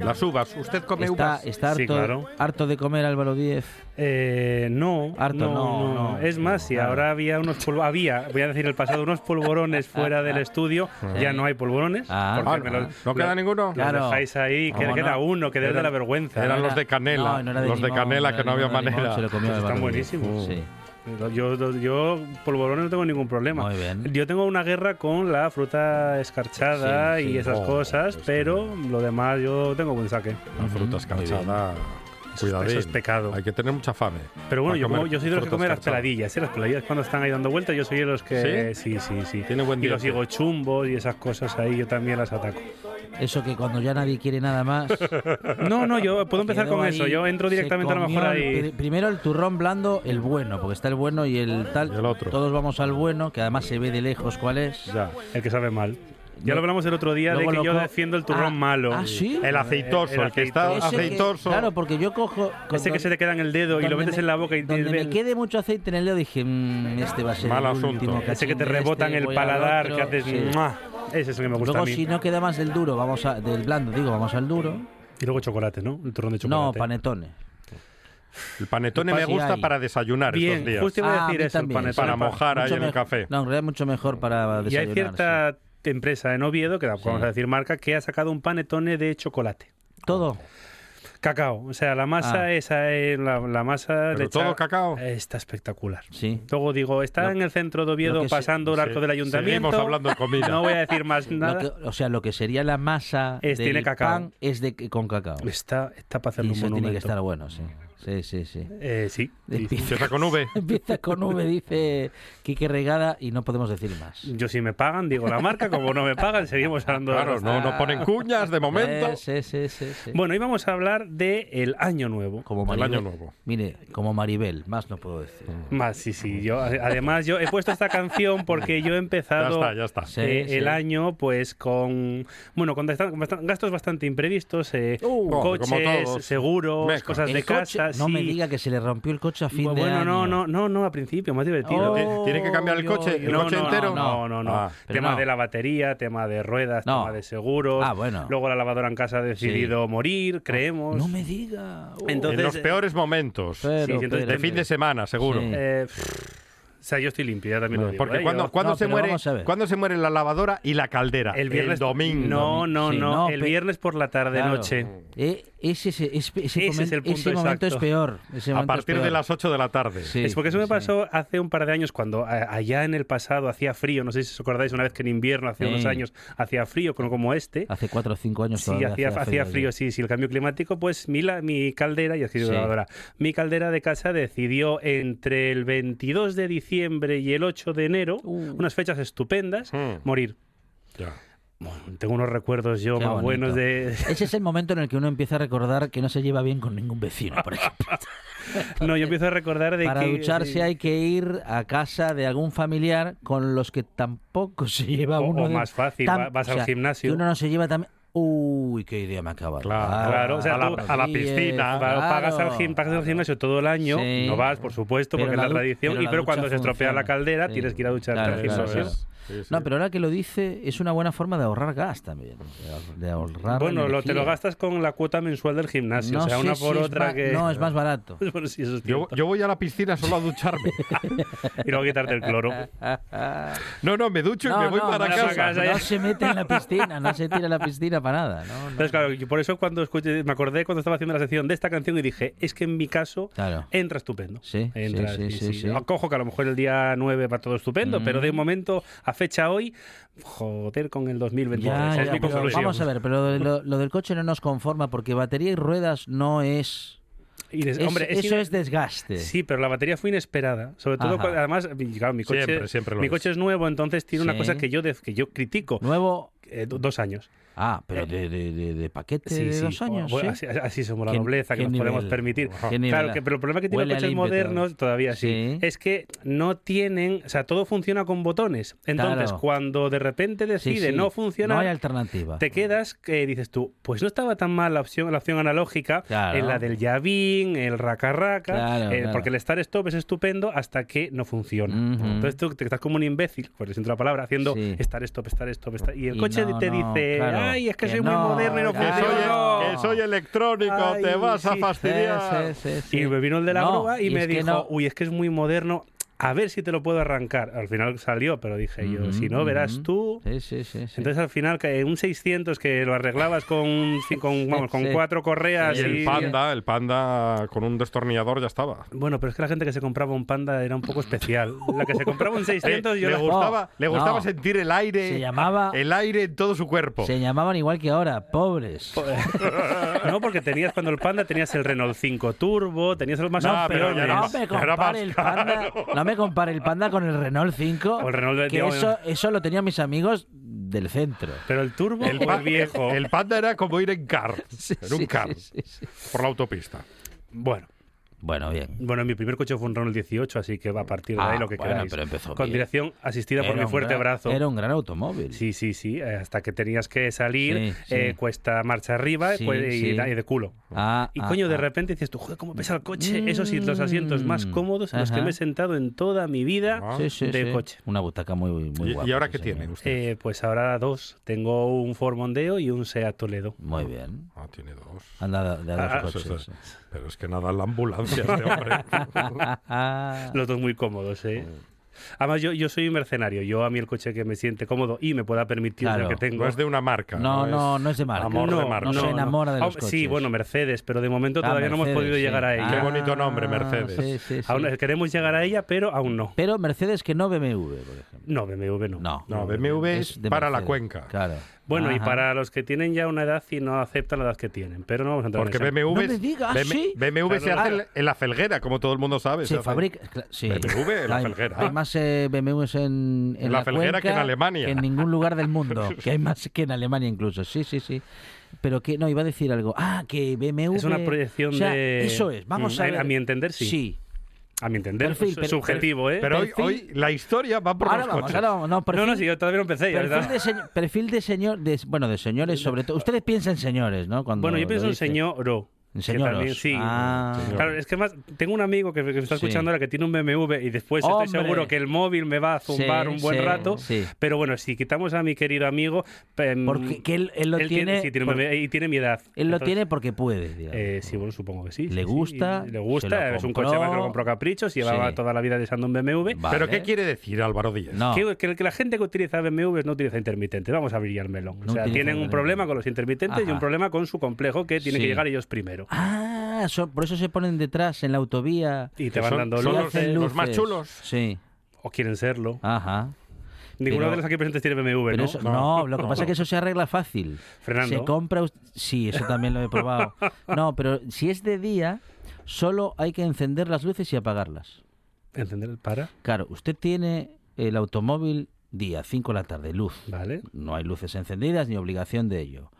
Speaker 3: Las uvas. ¿Usted come
Speaker 2: está,
Speaker 3: uvas?
Speaker 2: está harto,
Speaker 7: Sí, claro.
Speaker 2: harto de comer Álvaro Díez.
Speaker 7: Eh, no,
Speaker 2: Harto, no, no.
Speaker 7: Es más, si
Speaker 2: Claro.
Speaker 7: ahora había unos polvo- había, voy a decir el pasado, unos polvorones fuera del estudio, ya no hay polvorones.
Speaker 2: Ah.
Speaker 7: porque
Speaker 3: Ah,
Speaker 7: me los-
Speaker 3: ¿No queda
Speaker 7: lo-
Speaker 3: ninguno?
Speaker 7: Los
Speaker 2: Claro.
Speaker 7: dejáis ahí, que
Speaker 2: ¿Cómo
Speaker 7: queda
Speaker 2: no?
Speaker 7: uno, que debe de
Speaker 3: Eran-
Speaker 7: la vergüenza.
Speaker 3: eran los
Speaker 2: era-
Speaker 3: de canela,
Speaker 2: no, no era de
Speaker 3: los de canela
Speaker 2: no
Speaker 3: que
Speaker 2: era
Speaker 3: no había manera.
Speaker 2: se lo comió
Speaker 7: Esos
Speaker 2: Álvaro
Speaker 7: están buenísimos.
Speaker 2: Sí.
Speaker 7: Yo, yo polvorones no tengo ningún problema.
Speaker 2: Muy bien.
Speaker 7: Yo tengo una guerra con la fruta escarchada
Speaker 2: Sí, sí.
Speaker 7: y esas
Speaker 3: Oh,
Speaker 7: cosas,
Speaker 3: pues
Speaker 7: pero lo demás yo tengo buen saque.
Speaker 3: La fruta
Speaker 2: Muy
Speaker 3: escarchada.
Speaker 7: Eso,
Speaker 3: Cuidadín.
Speaker 7: eso es pecado.
Speaker 3: Hay que tener mucha fame.
Speaker 7: Pero bueno, yo, como- yo soy de los que comen las peladillas, ¿eh? Las peladillas cuando están ahí dando vueltas, yo soy de los que... Sí, sí, sí.
Speaker 3: Tiene buen
Speaker 7: y los
Speaker 3: diente.
Speaker 7: higochumbos y esas cosas ahí yo también las ataco.
Speaker 2: Eso que cuando ya nadie quiere nada más.
Speaker 7: No, no, yo puedo empezar
Speaker 2: quedó
Speaker 7: con
Speaker 2: ahí,
Speaker 7: eso. Yo entro directamente a lo mejor
Speaker 2: el-
Speaker 7: ahí...
Speaker 2: pri- primero el turrón blando, el bueno, porque está el bueno y el tal.
Speaker 3: Y el otro.
Speaker 2: Todos vamos al bueno, que además se ve de lejos cuál es.
Speaker 7: Ya, el que sabe mal. Ya lo hablamos el otro día de que yo defiendo el turrón
Speaker 2: Ah,
Speaker 7: malo.
Speaker 2: ah, ¿sí?
Speaker 3: El aceitoso, el, que está
Speaker 7: aceitoso.
Speaker 2: Que- claro, porque yo cojo.
Speaker 7: Ese que se te queda en el dedo y lo metes
Speaker 2: me-
Speaker 7: en la boca y te
Speaker 2: Donde me quede mucho aceite en el dedo dije, "Mm, este va a ser
Speaker 3: Mal
Speaker 2: el
Speaker 3: asunto.
Speaker 2: último
Speaker 7: Ese que te rebota en
Speaker 2: este,
Speaker 7: el
Speaker 2: voy al
Speaker 7: paladar,
Speaker 2: otro".
Speaker 7: que haces...
Speaker 2: Sí.
Speaker 7: Ese es el que me gusta
Speaker 2: Luego,
Speaker 7: a mí.
Speaker 2: si no queda más del duro, vamos a, del blando, digo, vamos al duro.
Speaker 7: Y luego chocolate, ¿no? El turrón de chocolate.
Speaker 2: No, panetone.
Speaker 3: El panetone me gusta
Speaker 2: ahí.
Speaker 3: para desayunar
Speaker 7: Bien,
Speaker 3: estos días.
Speaker 7: justo iba a
Speaker 2: Ah,
Speaker 7: decir
Speaker 2: mí
Speaker 7: eso, el panetone.
Speaker 3: Para mojar ahí
Speaker 2: Mucho
Speaker 3: en el café.
Speaker 2: No, en realidad mucho mejor para
Speaker 7: Y
Speaker 2: desayunar.
Speaker 7: hay cierta empresa en Oviedo, que vamos a decir marca, que ha sacado un panetone de chocolate.
Speaker 2: Todo.
Speaker 7: Cacao. O sea, la masa
Speaker 2: Ah.
Speaker 7: esa, eh, la, la masa...
Speaker 3: ¿Pero
Speaker 7: le
Speaker 3: todo cacao?
Speaker 7: Está espectacular.
Speaker 2: Sí.
Speaker 7: Luego digo, está
Speaker 2: Lo-
Speaker 7: en el centro de Oviedo
Speaker 2: se-
Speaker 7: pasando el arco del ayuntamiento.
Speaker 3: Seguimos hablando de comida.
Speaker 7: No voy a decir más nada.
Speaker 2: que- o sea, lo que sería la masa
Speaker 7: Es-
Speaker 2: del
Speaker 7: tiene cacao.
Speaker 2: pan es de con cacao.
Speaker 7: Está, está para hacerle
Speaker 2: Y
Speaker 7: un
Speaker 2: eso tiene que estar bueno, sí. Sí, sí, sí.
Speaker 7: Eh, sí.
Speaker 3: Empieza con V.
Speaker 2: Empieza con V, dice Quique Regada, y no podemos decir más.
Speaker 7: Yo si me pagan, digo la marca, como no me pagan, seguimos hablando de
Speaker 3: Claro, no, no ponen cuñas de momento.
Speaker 2: Eh, sí, sí, sí, sí.
Speaker 7: Bueno, hoy vamos a hablar de el año nuevo.
Speaker 2: como
Speaker 3: el
Speaker 2: Maribel.
Speaker 3: año nuevo.
Speaker 2: Mire, como Maribel, más no puedo decir.
Speaker 7: Más, sí, sí. Yo, además, yo he puesto esta canción porque yo he
Speaker 3: Ya
Speaker 7: empezado
Speaker 3: está, ya está.
Speaker 2: Sí,
Speaker 7: eh,
Speaker 2: sí.
Speaker 7: el año pues con bueno con gastos bastante imprevistos, eh,
Speaker 2: Uh,
Speaker 7: coches, seguros,
Speaker 3: Meca.
Speaker 7: cosas
Speaker 2: El
Speaker 7: de
Speaker 2: coche- no
Speaker 7: sí.
Speaker 2: me diga que se le rompió el coche a fin de
Speaker 7: bueno,
Speaker 2: año.
Speaker 7: no, no, no, no, al principio, más divertido.
Speaker 2: Oh,
Speaker 3: Ti- ¿Tiene que cambiar el coche?
Speaker 2: yo-
Speaker 3: ¿El
Speaker 7: no,
Speaker 3: coche
Speaker 7: no,
Speaker 3: entero?
Speaker 7: No, no, no.
Speaker 3: Ah.
Speaker 7: Tema
Speaker 2: no.
Speaker 7: de la batería, tema de ruedas,
Speaker 2: No.
Speaker 7: tema de seguros.
Speaker 2: Ah, bueno.
Speaker 7: Luego la lavadora en casa ha decidido morir, creemos.
Speaker 2: No me diga. Uh,
Speaker 7: Entonces,
Speaker 3: en los
Speaker 7: eh,
Speaker 3: peores momentos.
Speaker 2: pero,
Speaker 7: sí, entonces
Speaker 2: pero,
Speaker 3: de fin de semana, seguro.
Speaker 2: Sí.
Speaker 7: eh, o sea, yo estoy limpio, ya también lo digo.
Speaker 3: Porque
Speaker 7: ¿eh?
Speaker 3: cuando, cuando
Speaker 2: No,
Speaker 3: se muere,
Speaker 2: a.
Speaker 3: ¿cuándo se muere la lavadora y la caldera?
Speaker 7: el viernes
Speaker 3: domingo.
Speaker 7: No, no,
Speaker 2: Sí,
Speaker 7: no,
Speaker 2: no,
Speaker 7: el viernes por la tarde
Speaker 2: Claro.
Speaker 7: noche.
Speaker 2: Eh, ese, ese, ese, ese
Speaker 7: Ese es el punto
Speaker 2: ese momento es peor. ese
Speaker 3: A
Speaker 2: es
Speaker 3: partir de
Speaker 2: peor.
Speaker 3: las 8 de la tarde.
Speaker 2: Sí,
Speaker 7: es porque eso me
Speaker 2: sí.
Speaker 7: pasó hace un par de años cuando a- allá en el pasado hacía frío, no sé si os acordáis, una vez que en invierno, hace
Speaker 2: Sí.
Speaker 7: unos años, hacía frío como, como este.
Speaker 2: Hace cuatro o cinco años
Speaker 7: Sí, hacía, hacía frío, sí, sí, el cambio climático, pues mi, la- mi caldera, y
Speaker 2: Sí.
Speaker 7: lavadora, mi caldera de casa decidió entre el 22 de diciembre y el 8 de enero,
Speaker 2: Uh.
Speaker 7: unas fechas estupendas,
Speaker 3: Mm.
Speaker 7: morir.
Speaker 3: Ya.
Speaker 7: Tengo unos recuerdos yo
Speaker 2: Qué
Speaker 7: más
Speaker 2: bonito.
Speaker 7: buenos de...
Speaker 2: Ese es el momento en el que uno empieza a recordar que no se lleva bien con ningún vecino, por ejemplo.
Speaker 7: No, yo empiezo a recordar de
Speaker 2: Para
Speaker 7: que...
Speaker 2: ducharse hay que ir a casa de algún familiar con los que tampoco se lleva
Speaker 7: O-
Speaker 2: uno.
Speaker 7: o
Speaker 2: de-
Speaker 7: más fácil,
Speaker 2: tan-
Speaker 7: vas
Speaker 2: o
Speaker 7: al gimnasio.
Speaker 2: Que uno no se lleva también. Uy, qué idea me acaba
Speaker 3: Claro,
Speaker 7: claro, o sea,
Speaker 3: a, la,
Speaker 7: tú-
Speaker 3: a la
Speaker 2: Sí,
Speaker 3: piscina.
Speaker 7: Claro, pagas, al, gim- pagas al gimnasio todo el año,
Speaker 2: Sí.
Speaker 7: no vas, por supuesto,
Speaker 2: Pero
Speaker 7: porque es
Speaker 2: la
Speaker 7: tradición,
Speaker 2: pero
Speaker 7: y
Speaker 2: la
Speaker 7: pero cuando se estropea la caldera
Speaker 2: Sí.
Speaker 7: tienes que ir a ducharte
Speaker 2: Claro,
Speaker 7: al gimnasio.
Speaker 2: claro.
Speaker 3: Sí, sí.
Speaker 2: No, pero ahora que lo dice, es una buena forma de ahorrar gas también. de ahor- De ahorrar
Speaker 7: Bueno, lo, te lo gastas con la cuota mensual del gimnasio,
Speaker 2: No
Speaker 7: o sea,
Speaker 2: sé
Speaker 7: una por
Speaker 2: es
Speaker 7: otra que...
Speaker 2: No, es más barato.
Speaker 7: bueno, sí, eso es
Speaker 3: Yo, voy a la piscina solo a ducharme.
Speaker 7: Y luego quitarte el cloro.
Speaker 3: No, no, me ducho y me voy para
Speaker 7: para
Speaker 3: casa.
Speaker 2: no se mete en la piscina, no se tira a la piscina para nada. No, no.
Speaker 7: Entonces, claro, yo por eso cuando escuché, me acordé cuando estaba haciendo la sección de esta canción y dije, es que en mi caso
Speaker 2: Claro.
Speaker 7: entra estupendo.
Speaker 2: Sí,
Speaker 7: entra,
Speaker 2: sí, sí, sí, sí.
Speaker 7: Cojo que a lo mejor el día 9 va todo estupendo,
Speaker 2: Mm.
Speaker 7: pero de momento, a fecha hoy, joder con el 2023.
Speaker 2: Ya,
Speaker 7: es
Speaker 2: ya,
Speaker 7: mi
Speaker 2: vamos a ver, pero lo, de- lo- lo del coche no nos conforma porque batería y ruedas no es.
Speaker 7: Y des-
Speaker 2: es-
Speaker 7: hombre, es
Speaker 2: eso es desgaste.
Speaker 7: Sí, pero la batería fue inesperada. Sobre todo, cuando- además, mi- claro, mi coche,
Speaker 3: Siempre, siempre lo
Speaker 7: mi
Speaker 3: es.
Speaker 7: coche es nuevo, entonces tiene una cosa que yo, que yo critico.
Speaker 2: Nuevo.
Speaker 7: Eh, do- dos años.
Speaker 2: Ah, pero de, de, de, de paquete
Speaker 7: Sí,
Speaker 2: de dos años.
Speaker 7: Bueno,
Speaker 2: ¿sí?
Speaker 7: así, así somos la
Speaker 2: ¿Qué-
Speaker 7: nobleza que nos
Speaker 2: nivel?
Speaker 7: podemos permitir. Claro, que, pero el problema que tienen los coches modernos, todavía sí, es que no tienen, o sea, todo funciona con botones. Entonces,
Speaker 2: Claro.
Speaker 7: cuando de repente decide no funcionar,
Speaker 2: No hay alternativa.
Speaker 7: te quedas que dices tú, pues no estaba tan mal la opción, la opción analógica,
Speaker 2: Claro.
Speaker 7: en la del llavín, el raca raca,
Speaker 2: Claro,
Speaker 7: eh, porque el start stop es estupendo hasta que no funciona. Entonces tú te estás como un imbécil, por siento la palabra, haciendo start stop, start stop, start- y el
Speaker 2: Y
Speaker 7: coche
Speaker 2: no,
Speaker 7: te
Speaker 2: no,
Speaker 7: dice, ay, es que,
Speaker 2: que
Speaker 7: soy muy
Speaker 2: no,
Speaker 7: moderno y no
Speaker 3: Que
Speaker 7: funciona.
Speaker 3: que soy electrónico,
Speaker 7: Ay,
Speaker 3: te vas a
Speaker 7: sí.
Speaker 3: fastidiar.
Speaker 2: Sí, sí, sí.
Speaker 7: Y me vino el de la
Speaker 2: No,
Speaker 7: grúa y, me
Speaker 2: es que
Speaker 7: dijo,
Speaker 2: no-
Speaker 7: uy, es que es muy moderno, a ver si te lo puedo arrancar. Al final salió, pero dije yo, si no, verás tú.
Speaker 2: Sí, sí, sí.
Speaker 7: Entonces al final que un 600 que lo arreglabas con, con, vamos, con
Speaker 2: Sí.
Speaker 7: cuatro correas
Speaker 3: Y el
Speaker 7: y-
Speaker 3: panda, el panda con un destornillador ya estaba.
Speaker 7: Bueno, pero es que la gente que se compraba un panda era un poco especial. La que se compraba un 600
Speaker 3: le,
Speaker 7: yo
Speaker 3: le
Speaker 7: la-
Speaker 3: gustaba, le gustaba
Speaker 2: no.
Speaker 3: sentir el aire,
Speaker 2: Se llamaba-
Speaker 3: el aire en todo su cuerpo.
Speaker 2: Se llamaban igual que ahora, pobres.
Speaker 7: No, porque tenías cuando el panda tenías el Renault 5 Turbo, tenías los más
Speaker 3: No, pero ya era más- más
Speaker 2: el panda, no me compare el panda con el Renault 5,
Speaker 7: O el Renault de-
Speaker 2: que eso, eso lo tenían mis amigos del centro.
Speaker 7: Pero el Turbo
Speaker 3: El,
Speaker 7: viejo.
Speaker 3: el panda era como ir en car,
Speaker 2: Sí,
Speaker 3: en un
Speaker 2: sí,
Speaker 3: car,
Speaker 2: sí, sí, sí.
Speaker 3: por la autopista.
Speaker 7: Bueno,
Speaker 2: Bueno, bien.
Speaker 7: Bueno, mi primer coche fue un Renault 18, así que va a partir de
Speaker 2: Ah,
Speaker 7: ahí lo que
Speaker 2: bueno,
Speaker 7: queráis.
Speaker 2: pero empezó
Speaker 7: Con
Speaker 2: bien.
Speaker 7: dirección asistida por mi fuerte
Speaker 2: gran-
Speaker 7: brazo.
Speaker 2: Era un gran automóvil.
Speaker 7: Sí, sí, sí. eh, Hasta que tenías que salir,
Speaker 2: Sí, sí.
Speaker 7: eh, cuesta marcha arriba
Speaker 2: Sí,
Speaker 7: pues, y,
Speaker 2: sí.
Speaker 7: y de culo.
Speaker 2: Ah,
Speaker 7: Y
Speaker 2: ah,
Speaker 7: coño, de
Speaker 2: ah.
Speaker 7: repente dices tú, joder, cómo pesa el coche. Eso sí, los asientos más
Speaker 2: Mm,
Speaker 7: cómodos en los que me he sentado en toda mi vida
Speaker 3: Ah.
Speaker 2: Sí, sí,
Speaker 7: de
Speaker 2: sí.
Speaker 7: coche.
Speaker 2: Una butaca muy, muy
Speaker 3: ¿Y,
Speaker 2: guapa.
Speaker 3: y ahora qué tiene usted?
Speaker 7: Eh, pues ahora dos. Tengo un Ford Mondeo y un Seat Toledo.
Speaker 2: Muy bien.
Speaker 3: Ah, tiene dos.
Speaker 2: Anda de, de dos
Speaker 7: Ah,
Speaker 3: Eso
Speaker 2: coches.
Speaker 3: es- pero es que nada la ambulancia este hombre.
Speaker 2: Ah,
Speaker 7: Los dos muy cómodos, ¿eh? Además, yo, yo soy un mercenario. Yo a mí el coche que me siente cómodo y me pueda permitir
Speaker 2: Claro.
Speaker 7: el que tengo.
Speaker 3: No es de una marca.
Speaker 2: no,
Speaker 3: es-
Speaker 2: no, no es de marca.
Speaker 3: Amor de marca.
Speaker 2: No se enamora de los
Speaker 7: Ah,
Speaker 2: coches.
Speaker 7: Sí, bueno, Mercedes, pero de momento
Speaker 2: Ah,
Speaker 7: todavía no hemos
Speaker 2: Mercedes,
Speaker 7: podido
Speaker 2: sí.
Speaker 7: llegar a ella.
Speaker 3: Qué
Speaker 2: Ah,
Speaker 3: bonito nombre, Mercedes.
Speaker 2: sí, sí, sí.
Speaker 7: Aún queremos llegar a ella, pero aún no.
Speaker 2: Pero Mercedes que no BMW, por ejemplo.
Speaker 7: No, BMW no.
Speaker 2: No.
Speaker 3: No, BMW es
Speaker 2: de
Speaker 3: para la
Speaker 2: Mercedes,
Speaker 3: cuenca.
Speaker 2: Claro.
Speaker 7: Bueno, y para los que tienen ya una edad y no aceptan la edad que tienen. Pero no vamos a entrar
Speaker 3: Porque
Speaker 7: en.
Speaker 3: BMW,
Speaker 2: No me digas,
Speaker 3: BM-
Speaker 2: ¿sí?
Speaker 3: BMW se hace
Speaker 7: claro.
Speaker 3: en la felguera, como todo el mundo sabe.
Speaker 2: Se
Speaker 3: hace-
Speaker 2: fabrica. Sí.
Speaker 3: BMW en la felguera.
Speaker 2: hay más eh, BMWs en, en
Speaker 3: En la felguera que en Alemania.
Speaker 2: que en ningún lugar del mundo. Que hay más que en Alemania incluso. Sí, sí, sí. Pero que no, iba a decir algo. Ah, que BMW.
Speaker 7: Es una proyección
Speaker 2: o sea,
Speaker 7: de-
Speaker 2: Eso es. Vamos
Speaker 7: Mm,
Speaker 2: a
Speaker 7: a-
Speaker 2: ver.
Speaker 7: a mi entender, sí.
Speaker 2: Sí.
Speaker 7: A mi entender,
Speaker 2: Perfil,
Speaker 7: es subjetivo, ¿eh?
Speaker 3: Pero hoy,
Speaker 2: Perfil-
Speaker 3: hoy la historia va por
Speaker 2: Ahora
Speaker 3: los
Speaker 2: vamos,
Speaker 3: coches.
Speaker 2: ahora vamos. No, perfil,
Speaker 7: no, no, sí, yo todavía no empecé.
Speaker 2: perfil,
Speaker 7: ¿verdad?
Speaker 2: de, señor- perfil de señor. de- bueno, de señores sobre todo. Ustedes piensan en señores, ¿no? Cuando
Speaker 7: Bueno, yo pienso en señor. También, sí.
Speaker 2: Ah.
Speaker 7: Claro, es que más tengo un amigo que, que me está
Speaker 2: Sí.
Speaker 7: escuchando ahora que tiene un BMW y después estoy seguro que el móvil me va a zumbar
Speaker 2: Sí,
Speaker 7: un buen
Speaker 2: sí,
Speaker 7: rato.
Speaker 2: sí.
Speaker 7: Pero bueno, si quitamos a mi querido amigo, em,
Speaker 2: Porque que él, él lo tiene.
Speaker 7: sí,
Speaker 2: por-
Speaker 7: y tiene mi edad.
Speaker 2: él lo
Speaker 7: Entonces,
Speaker 2: tiene porque puede. digamos.
Speaker 7: eh, sí, bueno, supongo que sí.
Speaker 2: Le
Speaker 7: sí, sí.
Speaker 2: gusta,
Speaker 7: Le
Speaker 2: se
Speaker 7: gusta,
Speaker 2: lo
Speaker 7: es un coche más que lo compró a caprichos, llevaba
Speaker 2: Sí.
Speaker 7: toda la vida deseando un BMW.
Speaker 2: Vale.
Speaker 3: ¿Pero qué quiere decir Álvaro Díaz?
Speaker 2: No.
Speaker 7: Que, que- que la gente que utiliza BMW no utiliza intermitentes. Vamos a abrir el melón.
Speaker 2: No
Speaker 7: o sea, tienen un problema con los intermitentes y un problema con su complejo que tienen
Speaker 2: Sí.
Speaker 7: que llegar ellos primero.
Speaker 2: Ah, por eso se ponen detrás en la autovía.
Speaker 7: Y te van
Speaker 3: son-
Speaker 7: dando
Speaker 3: son los-
Speaker 7: luces,
Speaker 3: los más chulos.
Speaker 2: Sí.
Speaker 7: o quieren serlo.
Speaker 2: Ajá.
Speaker 7: Ninguno
Speaker 2: pero-
Speaker 7: de los aquí presentes tiene BMW, ¿no?
Speaker 2: eso- no, lo que pasa es que eso se arregla fácil.
Speaker 7: Frenando.
Speaker 2: Se compra. Sí, eso también lo he probado. No, pero si es de día, solo hay que encender las luces y apagarlas.
Speaker 7: ¿Entender el para?
Speaker 2: Claro, usted tiene el automóvil día, 5 de la tarde, luz.
Speaker 7: Vale.
Speaker 2: No hay luces encendidas ni obligación de ello.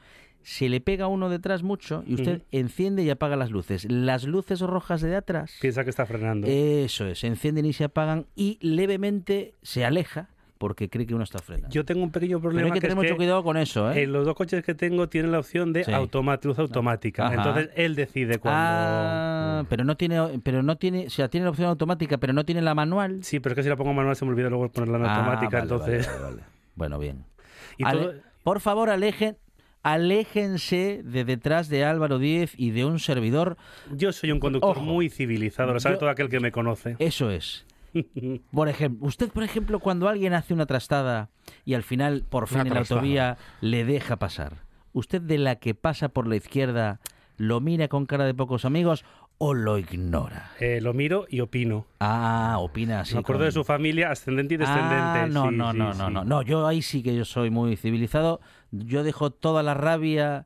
Speaker 2: Se le pega uno detrás mucho y usted enciende y apaga las luces. Las luces rojas de atrás,
Speaker 7: Piensa que está frenando.
Speaker 2: eso es, se encienden y se apagan y levemente se aleja porque cree que uno está frenando.
Speaker 7: Yo tengo un pequeño
Speaker 2: Pero
Speaker 7: problema
Speaker 2: hay que
Speaker 7: que
Speaker 2: tener mucho
Speaker 7: que
Speaker 2: cuidado con eso, ¿eh?
Speaker 7: en los dos coches que tengo tienen la opción de
Speaker 2: Sí.
Speaker 7: automa- luz automática.
Speaker 2: Ajá.
Speaker 7: Entonces él decide cuando...
Speaker 2: Ah, pero no tiene, pero no tiene, o sea, tiene la opción automática, pero no tiene la manual.
Speaker 7: Sí, pero es que si la pongo manual se me olvida luego ponerla en
Speaker 2: Ah,
Speaker 7: automática.
Speaker 2: vale,
Speaker 7: entonces...
Speaker 2: vale, vale, vale. Bueno, bien.
Speaker 7: Y
Speaker 2: Ale-
Speaker 7: todo-
Speaker 2: Por favor, alejen, aléjense de detrás de Álvaro Díez y de un servidor.
Speaker 7: Yo soy un conductor
Speaker 2: Ojo.
Speaker 7: muy civilizado, lo sabe
Speaker 2: Yo-
Speaker 7: todo aquel que me conoce.
Speaker 2: Eso es. Por ejemplo, usted, por ejemplo, cuando alguien hace una trastada y al final, por fin, en la autovía le deja pasar, ¿usted de la que pasa por la izquierda lo mira con cara de pocos amigos o lo ignora?
Speaker 7: Eh, lo miro y opino.
Speaker 2: Ah, opina así.
Speaker 7: me acuerdo
Speaker 2: con-
Speaker 7: de su familia ascendente y descendente.
Speaker 2: Ah, no,
Speaker 7: Sí,
Speaker 2: no,
Speaker 7: sí,
Speaker 2: no,
Speaker 7: sí.
Speaker 2: no, no, no. Yo ahí sí que yo soy muy civilizado. Yo dejo toda la rabia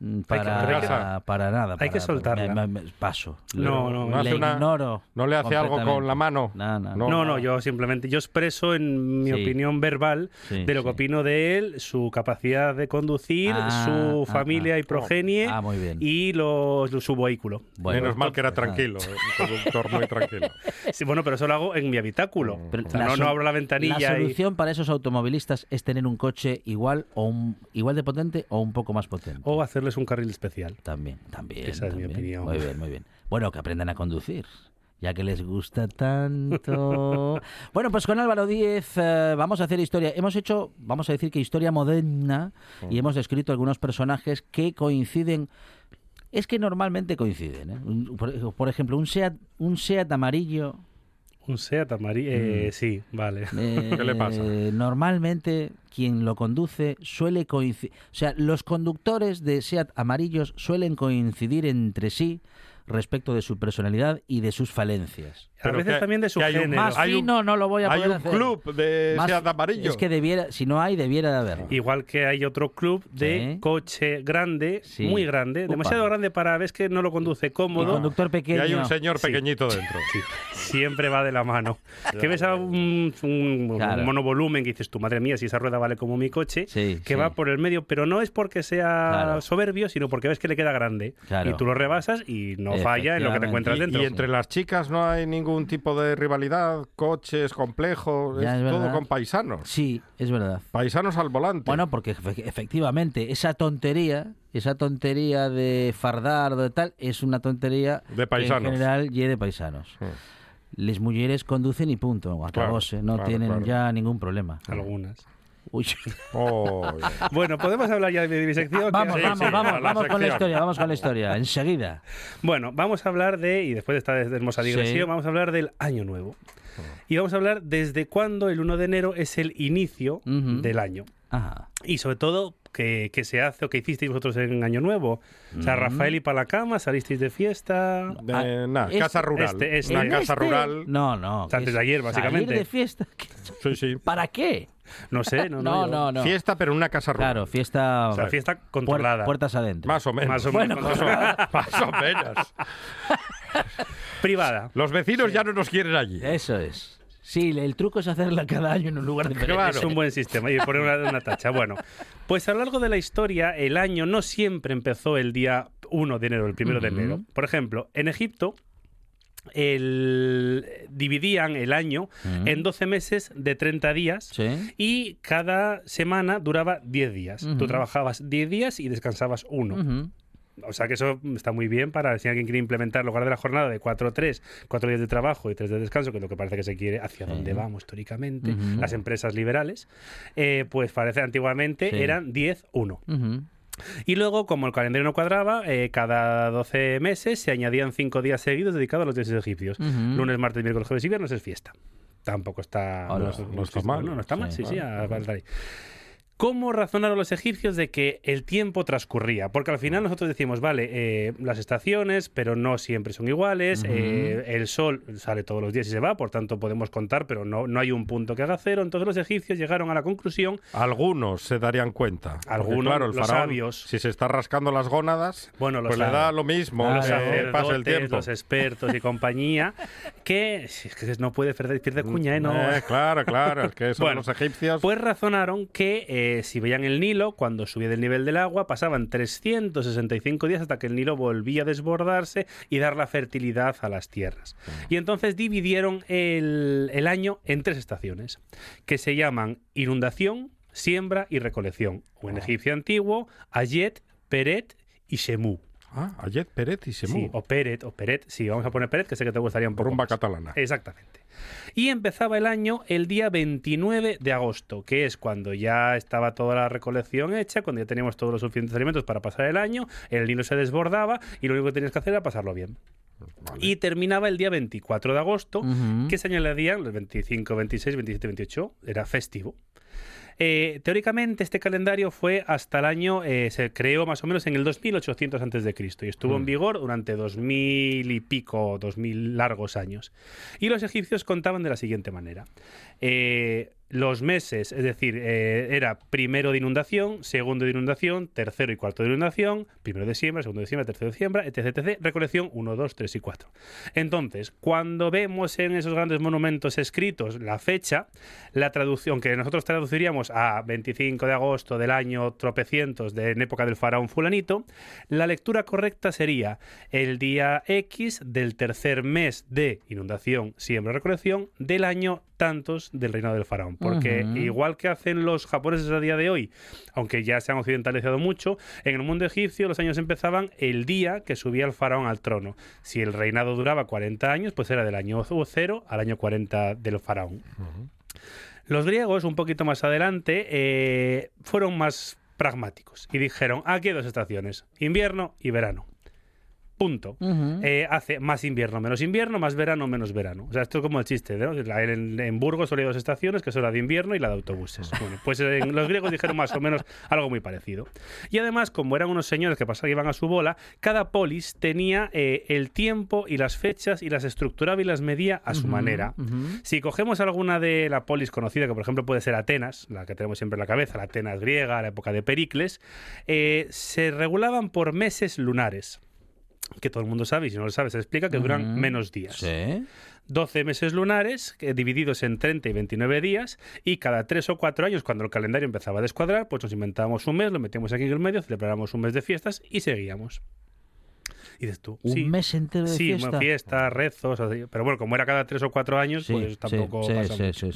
Speaker 2: mm,
Speaker 7: Hay que-
Speaker 2: para,
Speaker 3: Casa.
Speaker 2: para nada.
Speaker 7: Hay que
Speaker 2: para-
Speaker 7: soltarla.
Speaker 2: me- me- me- paso.
Speaker 7: No, no,
Speaker 2: le
Speaker 3: no una-
Speaker 2: ignoro.
Speaker 3: ¿No le hace algo con la mano?
Speaker 2: No, no,
Speaker 3: No.
Speaker 7: No, no, yo simplemente yo expreso en mi
Speaker 2: Sí.
Speaker 7: opinión verbal
Speaker 2: Sí,
Speaker 7: de lo que
Speaker 2: sí.
Speaker 7: opino de él, su capacidad de conducir,
Speaker 2: Ah,
Speaker 7: su
Speaker 2: ah,
Speaker 7: familia
Speaker 2: ah.
Speaker 7: y progenie
Speaker 2: Ah, muy bien.
Speaker 7: y lo- su vehículo.
Speaker 2: Bueno,
Speaker 3: Menos mal que era tranquilo, ¿eh? un conductor muy tranquilo.
Speaker 7: Sí, bueno, pero eso lo hago en mi habitáculo.
Speaker 2: Pero
Speaker 7: O sea,
Speaker 2: la
Speaker 7: no, no abro la ventanilla
Speaker 2: La
Speaker 7: y...
Speaker 2: solución para esos automovilistas es tener un coche igual o un, igual de potente o un poco más potente.
Speaker 7: o hacerles un carril especial.
Speaker 2: También, también.
Speaker 7: Esa es mi opinión.
Speaker 2: Muy bien, muy bien. Bueno, que aprendan a conducir. Ya que les gusta tanto. bueno, pues con Álvaro Díez eh, vamos a hacer historia. Hemos hecho, vamos a decir que historia moderna y hemos descrito algunos personajes que coinciden. Es que normalmente coinciden. ¿eh? Por, por ejemplo, un Seat, un Seat amarillo.
Speaker 7: Un Seat amarillo. Eh, Sí, vale.
Speaker 2: eh,
Speaker 3: ¿Qué le pasa?
Speaker 2: Normalmente quien lo conduce suele coincidir. O sea, los conductores de Seat amarillos suelen coincidir entre sí respecto de su personalidad y de sus falencias.
Speaker 7: A
Speaker 3: Pero
Speaker 7: veces
Speaker 3: que-
Speaker 7: también de su
Speaker 3: hay un
Speaker 7: género.
Speaker 2: Más
Speaker 3: Hay un-
Speaker 2: fino no lo voy a
Speaker 3: Hay
Speaker 2: poder
Speaker 3: un
Speaker 2: hacer.
Speaker 3: club de
Speaker 2: Más-
Speaker 3: Seat amarillo.
Speaker 2: Es que debiera, si no hay, debiera de haber.
Speaker 7: Igual que hay otro club de
Speaker 2: Sí.
Speaker 7: coche grande,
Speaker 2: Sí.
Speaker 7: muy grande,
Speaker 2: Upa.
Speaker 7: demasiado grande para ves que no lo conduce
Speaker 2: Y
Speaker 7: cómodo.
Speaker 2: conductor
Speaker 3: Y
Speaker 2: pequeño.
Speaker 3: hay un señor
Speaker 7: Sí.
Speaker 3: pequeñito dentro.
Speaker 7: Siempre va de la mano. que ves a un, un- un
Speaker 2: Claro.
Speaker 7: monovolumen que dices, tu madre mía, si esa rueda vale como mi coche,
Speaker 2: Sí,
Speaker 7: que
Speaker 2: sí.
Speaker 7: va por el medio, pero no es porque sea
Speaker 2: Claro.
Speaker 7: soberbio, sino porque ves que le queda grande.
Speaker 2: Claro.
Speaker 7: Y tú lo rebasas y no falla en lo que te encuentras
Speaker 3: Y,
Speaker 7: dentro.
Speaker 3: y entre las chicas no hay ningún tipo de rivalidad, coches, complejos,
Speaker 2: Ya,
Speaker 3: es,
Speaker 2: es
Speaker 3: todo con paisanos.
Speaker 2: Sí, es verdad.
Speaker 3: Paisanos al volante.
Speaker 2: Bueno, porque efe- efectivamente esa tontería, esa tontería de fardar o de tal, es una tontería
Speaker 3: De
Speaker 2: que
Speaker 3: paisanos.
Speaker 2: en general y de paisanos. Les mujeres conducen y punto, acabóse, no
Speaker 3: claro,
Speaker 2: tienen
Speaker 3: claro.
Speaker 2: ya ningún problema.
Speaker 7: Algunas.
Speaker 2: Uy.
Speaker 3: Oh,
Speaker 7: Bueno, podemos hablar ya de mi sección.
Speaker 2: vamos,
Speaker 3: sí,
Speaker 2: vamos,
Speaker 3: sí,
Speaker 2: vamos,
Speaker 3: la
Speaker 2: vamos con la historia, vamos con la historia, enseguida.
Speaker 7: Bueno, vamos a hablar de, y después de esta hermosa digresión,
Speaker 2: Sí.
Speaker 7: vamos a hablar del año nuevo. Y vamos a hablar desde cuándo el 1 de enero es el inicio del año.
Speaker 2: Ajá.
Speaker 7: Y sobre todo, que, que se hace o que hicisteis vosotros en Año Nuevo. O sea,
Speaker 2: Mm.
Speaker 7: Rafael y para la cama, salisteis de fiesta.
Speaker 3: De, nada,
Speaker 2: este-
Speaker 3: casa rural.
Speaker 7: este- este-
Speaker 3: una
Speaker 7: ¿En
Speaker 3: casa
Speaker 2: este?
Speaker 3: rural.
Speaker 2: No, no.
Speaker 7: Antes
Speaker 2: es
Speaker 7: de ayer, básicamente.
Speaker 2: Salir de fiesta.
Speaker 3: Sí, sí.
Speaker 2: ¿Para qué?
Speaker 7: No sé, no,
Speaker 2: No, no, no.
Speaker 3: Fiesta, pero en una casa rural.
Speaker 2: Claro, fiesta.
Speaker 7: O sea, fiesta
Speaker 2: puer-
Speaker 7: controlada.
Speaker 2: puertas adentro.
Speaker 3: Más o menos.
Speaker 7: Más o
Speaker 2: Bueno,
Speaker 7: menos.
Speaker 3: Más o menos.
Speaker 7: Privada.
Speaker 3: Los vecinos ya no nos quieren allí.
Speaker 2: Eso es. Sí, el truco es hacerla cada año en un lugar diferente.
Speaker 3: Claro.
Speaker 7: Es un buen sistema y poner una, una tacha. Bueno, pues a lo largo de la historia, el año no siempre empezó el día 1 de enero, el primero de enero. Por ejemplo, en Egipto el, dividían el año en 12 meses de 30 días
Speaker 2: Sí.
Speaker 7: y cada semana duraba 10 días. Tú trabajabas 10 días y descansabas uno.
Speaker 2: Ujú.
Speaker 7: O sea que eso está muy bien para si alguien quiere implementar en lugar de la jornada de 4-3, 4 días de trabajo y 3 de descanso, que es lo que parece que se quiere, hacia
Speaker 2: Sí.
Speaker 7: donde vamos históricamente,
Speaker 2: Ujú.
Speaker 7: las empresas liberales, eh, pues parece antiguamente
Speaker 2: Sí.
Speaker 7: eran 10-1.
Speaker 2: Ujú.
Speaker 7: Y luego, como el calendario no cuadraba, eh, cada 12 meses se añadían 5 días seguidos dedicados a los dioses egipcios. Lunes, martes, miércoles, jueves y viernes es fiesta. Tampoco está...
Speaker 2: Hola.
Speaker 7: es-
Speaker 3: No está
Speaker 7: es-
Speaker 3: mal.
Speaker 7: No, no está mal, sí,
Speaker 2: Sí,
Speaker 7: sí, a- a- ahí. ¿Cómo razonaron los egipcios de que el tiempo transcurría? Porque al final nosotros decimos, vale, eh, las estaciones, pero no siempre son iguales,
Speaker 2: Ujú.
Speaker 7: eh, el sol sale todos los días y se va, por tanto podemos contar, pero no, no hay un punto que haga cero. Entonces los egipcios llegaron a la conclusión,
Speaker 3: Algunos se darían cuenta.
Speaker 7: Algunos,
Speaker 3: claro, el
Speaker 7: los
Speaker 3: faraón,
Speaker 7: sabios.
Speaker 3: si se está rascando las gónadas,
Speaker 7: bueno, los,
Speaker 3: pues le da lo mismo.
Speaker 2: Ah,
Speaker 7: los
Speaker 3: que pasa el tiempo.
Speaker 7: los expertos y compañía, que, es que no puede perder, pierde cuña, ¿eh? No,
Speaker 3: Eh, claro, claro, es que son
Speaker 7: Bueno,
Speaker 3: los egipcios.
Speaker 7: Pues razonaron que eh, si veían el Nilo, cuando subía del nivel del agua, pasaban 365 días hasta que el Nilo volvía a desbordarse y dar la fertilidad a las tierras. Y entonces dividieron el, el año en tres estaciones, que se llaman inundación, siembra y recolección. O en egipcio antiguo, Ayet, Peret y Shemu.
Speaker 3: Ah, Ayet Peret y Semú.
Speaker 7: Sí, o Peret, o Peret, sí, vamos a poner Peret, que sé que te gustaría un poco
Speaker 3: Rumba
Speaker 7: más.
Speaker 3: catalana.
Speaker 7: Exactamente. Y empezaba el año el día 29 de agosto, que es cuando ya estaba toda la recolección hecha, cuando ya teníamos todos los suficientes alimentos para pasar el año, el Nilo se desbordaba y lo único que tenías que hacer era pasarlo bien.
Speaker 3: Vale.
Speaker 7: Y terminaba el día 24 de agosto,
Speaker 2: Ujú.
Speaker 7: que se añadían los 25, 26, 27, 28, era festivo. Eh, teóricamente este calendario fue hasta el año, eh, se creó más o menos en el 2800 antes de Cristo y estuvo en vigor durante 2000 y pico, 2000 largos años. Y los egipcios contaban de la siguiente manera. Eh, los meses, es decir, eh, era primero de inundación, segundo de inundación, tercero y cuarto de inundación, primero de siembra, segundo de siembra, tercero de siembra, etc, etc, recolección 1, 2, 3 y 4. Entonces, cuando vemos en esos grandes monumentos escritos la fecha, la traducción que nosotros traduciríamos a 25 de agosto del año tropecientos de en época del faraón fulanito, la lectura correcta sería el día X del tercer mes de inundación, siembra, recolección del año tantos del reinado del faraón. Porque igual que hacen los japoneses a día de hoy, aunque ya se han occidentalizado mucho, en el mundo egipcio los años empezaban el día que subía el faraón al trono. Si el reinado duraba 40 años, pues era del año 0 al año 40 del faraón. Los griegos, un poquito más adelante, eh, fueron más pragmáticos y dijeron, aquí hay dos estaciones, invierno y verano. Punto. Eh, hace más invierno, menos invierno, más verano, menos verano. O sea, esto es como el chiste, ¿no? En, en Burgos solo hay dos estaciones, que son la de invierno y la de autobuses. Bueno, pues en los griegos dijeron más o menos algo muy parecido. Y además, como eran unos señores que pasaban iban a su bola, cada polis tenía eh, el tiempo y las fechas y las estructuraba y las medía a su manera. Si cogemos alguna de la polis conocida, que por ejemplo puede ser Atenas, la que tenemos siempre en la cabeza, la Atenas griega, la época de Pericles, eh, se regulaban por meses lunares. Que todo el mundo sabe, y si no lo sabe, se explica que duran
Speaker 2: Ujú.
Speaker 7: menos días.
Speaker 2: Sí.
Speaker 7: 12 meses lunares que, divididos en 30 y 29 días y cada 3 o 4 años cuando el calendario empezaba a descuadrar pues nos inventábamos un mes, lo metíamos aquí en el medio, celebramos un mes de fiestas y seguíamos. Y dices tú,
Speaker 2: Un
Speaker 7: sí,
Speaker 2: mes entero de
Speaker 7: sí,
Speaker 2: fiesta.
Speaker 7: bueno, fiestas, rezos, así. pero bueno, como era cada 3 o 4 años,
Speaker 2: Sí,
Speaker 7: pues tampoco pasa mucho.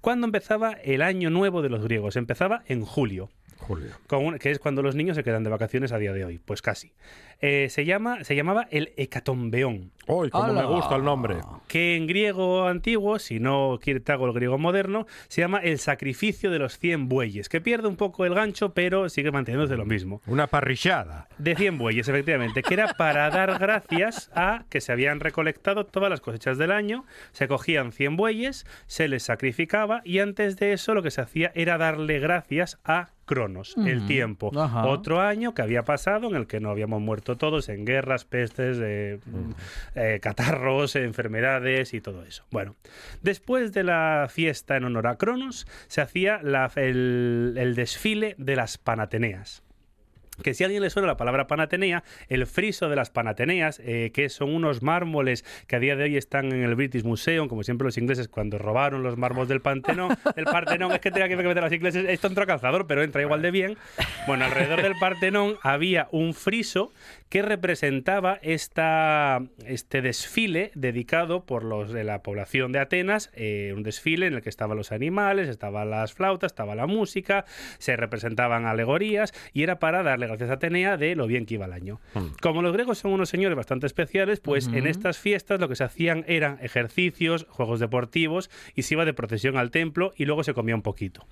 Speaker 7: ¿Cuándo empezaba el año nuevo de los griegos? Empezaba en julio,
Speaker 3: Julio.
Speaker 7: con un- que es cuando los niños se quedan de vacaciones a día de hoy, pues casi. Eh, se, llama, se llamaba el hecatombeón.
Speaker 3: ¡Uy, cómo me gusta el nombre!
Speaker 7: que en griego antiguo, si no te hago el griego moderno, se llama el sacrificio de los 100 bueyes, que pierde un poco el gancho, pero sigue manteniéndose lo mismo.
Speaker 3: Una parrillada.
Speaker 7: De 100 bueyes, efectivamente, que era para dar gracias a que se habían recolectado todas las cosechas del año, se cogían 100 bueyes, se les sacrificaba y antes de eso lo que se hacía era darle gracias a Cronos, el tiempo.
Speaker 2: Ajá.
Speaker 7: Otro año que había pasado en el que no habíamos muerto todos en guerras, pestes, eh, eh, catarros, enfermedades y todo eso. Bueno, después de la fiesta en honor a Cronos, se hacía la- el, el desfile de las Panateneas que si a alguien le suena la palabra Panatenea, el friso de las Panateneas, eh, que son unos mármoles que a día de hoy están en el British Museum, como siempre los ingleses cuando robaron los mármoles del Pantenón, del Partenón, es que tenía que meter a los ingleses, esto entra calzador, pero entra igual de bien. Bueno, alrededor del Partenón había un friso que representaba esta, este desfile dedicado por los de la población de Atenas, eh, un desfile en el que estaban los animales, estaban las flautas, estaba la música, se representaban alegorías y era para darle gracias a Atenea de lo bien que iba el año. Como los griegos son unos señores bastante especiales, pues en estas fiestas lo que se hacían eran ejercicios, juegos deportivos y se iba de procesión al templo y luego se comía un poquito.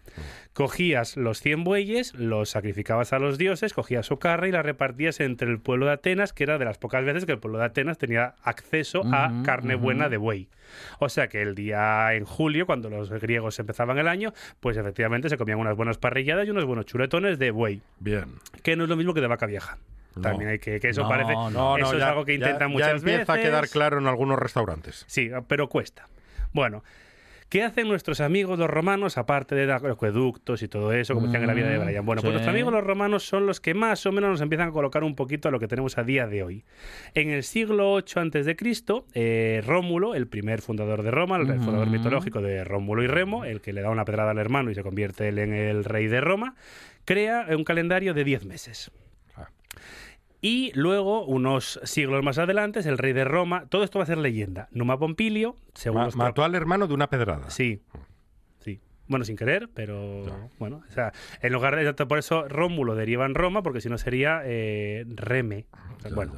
Speaker 7: Cogías los 100 bueyes, los sacrificabas a los dioses, cogías su carne y la repartías entre el pueblo de Atenas, que era de las pocas veces que el pueblo de Atenas tenía acceso a carne buena de buey. O sea que el día en julio, cuando los griegos empezaban el año, pues efectivamente se comían unas buenas parrilladas y unos buenos chuletones de buey,
Speaker 3: Bien.
Speaker 7: que no es lo mismo que de vaca vieja.
Speaker 3: No.
Speaker 7: También hay que, que eso
Speaker 2: No,
Speaker 7: parece,
Speaker 2: no,
Speaker 3: No,
Speaker 7: eso es
Speaker 3: ya-
Speaker 7: algo que
Speaker 3: ya-
Speaker 7: intentan
Speaker 3: ya
Speaker 7: muchas
Speaker 3: empieza
Speaker 7: veces.
Speaker 3: a quedar claro en algunos restaurantes.
Speaker 7: Sí, pero cuesta. Bueno, ¿qué hacen nuestros amigos los romanos, aparte de dar acueductos y todo eso, como decían en la vida de
Speaker 2: Mm,
Speaker 7: Brian? Bueno, pues nuestros amigos los romanos son los que más o menos nos empiezan a colocar un poquito a lo que tenemos a día de hoy. En el siglo 8 antes de Cristo, eh, Rómulo, el primer fundador de Roma, el
Speaker 2: Ujú.
Speaker 7: fundador mitológico de Rómulo y Remo, el que le da una pedrada al hermano y se convierte él en el rey de Roma, crea un calendario de 10 meses. Y luego, unos siglos más adelante, el rey de Roma, todo esto va a ser leyenda. Numa Pompilio, según
Speaker 3: Ma-
Speaker 7: los
Speaker 3: mató al hermano de una pedrada.
Speaker 7: Sí. Bueno, sin querer, pero bueno, o sea, en lugar de por eso Rómulo deriva en Roma, porque si no sería eh, Reme. O sea, bueno,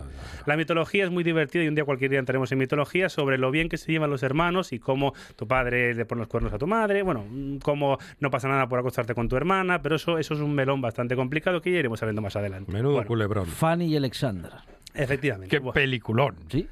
Speaker 7: la mitología es muy divertida y un día cualquier día entraremos en mitología sobre lo bien que se llevan los hermanos y cómo tu padre le pone los cuernos a tu madre, bueno, mm, cómo no pasa nada por acostarte con tu hermana, pero eso, eso es un melón bastante complicado que ya iremos sabiendo más adelante.
Speaker 3: Menudo
Speaker 7: Bueno,
Speaker 3: culebrón.
Speaker 2: Fanny y Alexander.
Speaker 7: efectivamente.
Speaker 3: Qué
Speaker 7: Bueno.
Speaker 3: peliculón.
Speaker 2: ¿Sí?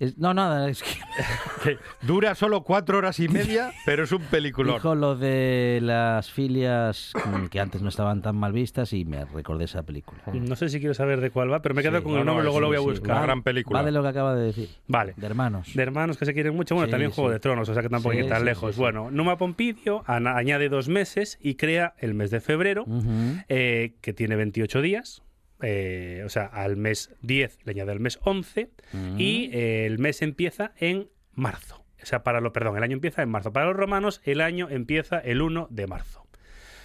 Speaker 2: Es- no, nada, es que
Speaker 3: Que dura solo cuatro horas y media, pero es un peliculón.
Speaker 2: dijo lo de las filias mm, que antes no estaban tan mal vistas y me recordé esa película.
Speaker 7: No sé si quiero saber de cuál va, pero me quedo
Speaker 2: Sí,
Speaker 7: con
Speaker 3: no,
Speaker 7: el nombre,
Speaker 3: no,
Speaker 7: luego
Speaker 3: sí,
Speaker 7: lo voy a
Speaker 3: sí,
Speaker 7: buscar.
Speaker 3: una gran película.
Speaker 2: Va de lo que acaba de decir.
Speaker 7: Vale.
Speaker 2: De hermanos.
Speaker 7: De hermanos que se quieren mucho. Bueno,
Speaker 2: Sí,
Speaker 7: también Juego de Tronos, o sea que tampoco hay que tan
Speaker 2: sí,
Speaker 7: lejos.
Speaker 2: sí, sí.
Speaker 7: Bueno, Numa Pompidio añade dos meses y crea el mes de febrero,
Speaker 2: Ujú.
Speaker 7: eh, que tiene 28 días. Eh, o sea, al mes 10 le añade el mes 11 y eh, el mes empieza en marzo. O sea, para lo, perdón, el año empieza en marzo. Para los romanos, el año empieza el 1 de marzo.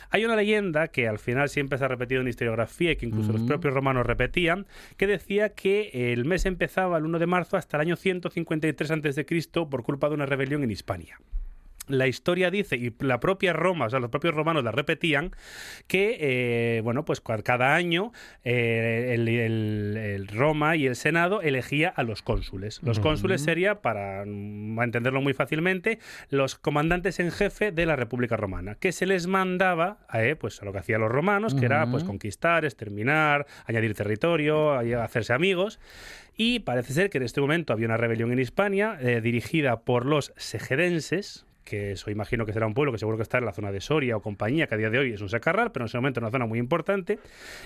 Speaker 7: Hay una leyenda que al final siempre se ha repetido en historiografía y que incluso los propios romanos repetían, que decía que el mes empezaba el 1 de marzo hasta el año 153 a.C. por culpa de una rebelión en Hispania. La historia dice, y la propia Roma, o sea, los propios romanos la repetían, que, eh, bueno, pues cada año eh, el, el- el Roma y el Senado elegía a los cónsules. Los cónsules sería, para mm, entenderlo muy fácilmente, los comandantes en jefe de la República Romana, que se les mandaba eh, pues, a lo que hacían los romanos, que era pues, conquistar, exterminar, añadir territorio, a- hacerse amigos. Y parece ser que en este momento había una rebelión en Hispania dirigida por los segedenses, que eso imagino que será un pueblo que seguro que está en la zona de Soria o compañía, que a día de hoy es un secarral, pero en ese momento es una zona muy importante.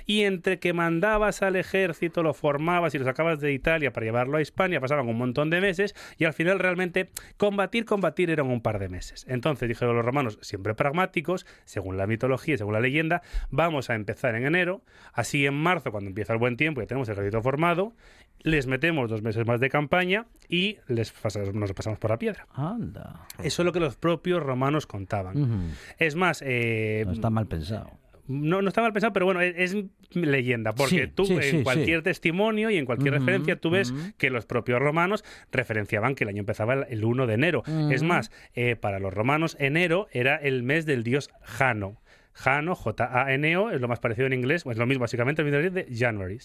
Speaker 7: Y entre que mandabas al ejército, lo formabas y lo sacabas de Italia para llevarlo a Hispania, pasaban un montón de meses y al final realmente combatir, combatir eran un par de meses. Entonces dijeron los romanos, siempre pragmáticos, según la mitología según la leyenda, vamos a empezar en enero, así en marzo, cuando empieza el buen tiempo, ya tenemos el ejército formado, les metemos dos meses más de campaña y les pas- nos pasamos por la piedra.
Speaker 2: Anda.
Speaker 7: Eso es lo que los propios romanos contaban. Es más, eh,
Speaker 2: No está mal pensado.
Speaker 7: no, no está mal pensado, pero bueno, es, es leyenda, porque
Speaker 2: Sí,
Speaker 7: tú
Speaker 2: sí,
Speaker 7: en
Speaker 2: sí,
Speaker 7: cualquier testimonio y en cualquier referencia tú ves que los propios romanos referenciaban que el año empezaba el, el 1 de enero. Es más, eh, para los romanos enero era el mes del dios Jano. Jano, J-A-N-O, es lo más parecido en inglés, es lo mismo básicamente, el mismo de January.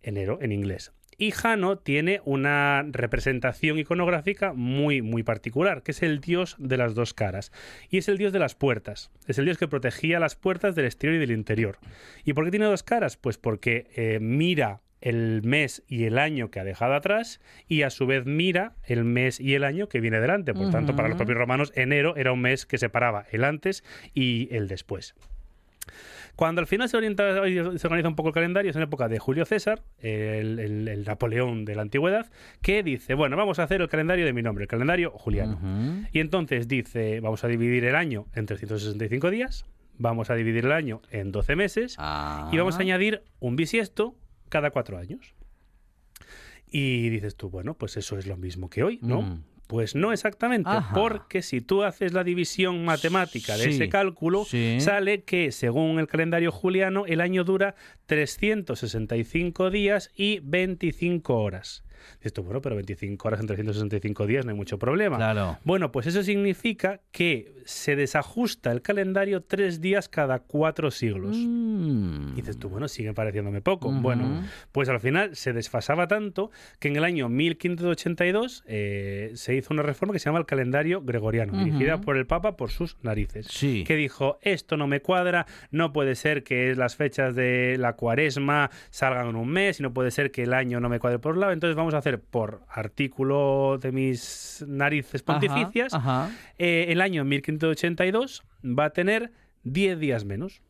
Speaker 7: Enero en inglés. Y Jano tiene una representación iconográfica muy, muy particular, que es el dios de las dos caras. Y es el dios de las puertas. Es el dios que protegía las puertas del exterior y del interior. ¿Y por qué tiene dos caras? Pues porque eh, mira el mes y el año que ha dejado atrás y a su vez mira el mes y el año que viene delante. Por tanto, para los propios romanos, enero era un mes que separaba el antes y el después. Cuando al final se, orienta, se organiza un poco el calendario, es en época de Julio César, el, el- el Napoleón de la antigüedad, que dice, bueno, vamos a hacer el calendario de mi nombre, el calendario juliano. Y entonces dice, vamos a dividir el año en 365 días, vamos a dividir el año en 12 meses
Speaker 2: Ah.
Speaker 7: y vamos a añadir un bisiesto cada cuatro años. Y dices tú, bueno, pues eso es lo mismo que hoy, ¿no?
Speaker 2: Mm.
Speaker 7: Pues no exactamente,
Speaker 2: Ajá.
Speaker 7: porque si tú haces la división matemática de
Speaker 2: Sí,
Speaker 7: ese cálculo,
Speaker 2: sí.
Speaker 7: sale que según el calendario juliano el año dura 365 días y 25 horas. Dices tú, bueno, pero 25 horas en 365 días no hay mucho problema.
Speaker 2: Claro.
Speaker 7: Bueno, pues eso significa que se desajusta el calendario tres días cada cuatro siglos.
Speaker 2: Mm.
Speaker 7: Dices tú, bueno, sigue pareciéndome poco. Bueno, pues al final se desfasaba tanto que en el año 1582 eh, se hizo una reforma que se llama el calendario gregoriano, dirigida por el Papa por sus narices.
Speaker 2: Sí.
Speaker 7: Que dijo, esto no me cuadra, no puede ser que las fechas de la cuaresma salgan en un mes y no puede ser que el año no me cuadre por un lado. Entonces vamos a hacer por artículo de mis narices pontificias,
Speaker 2: Ajá.
Speaker 7: eh, el año 1582 va a tener 10 días menos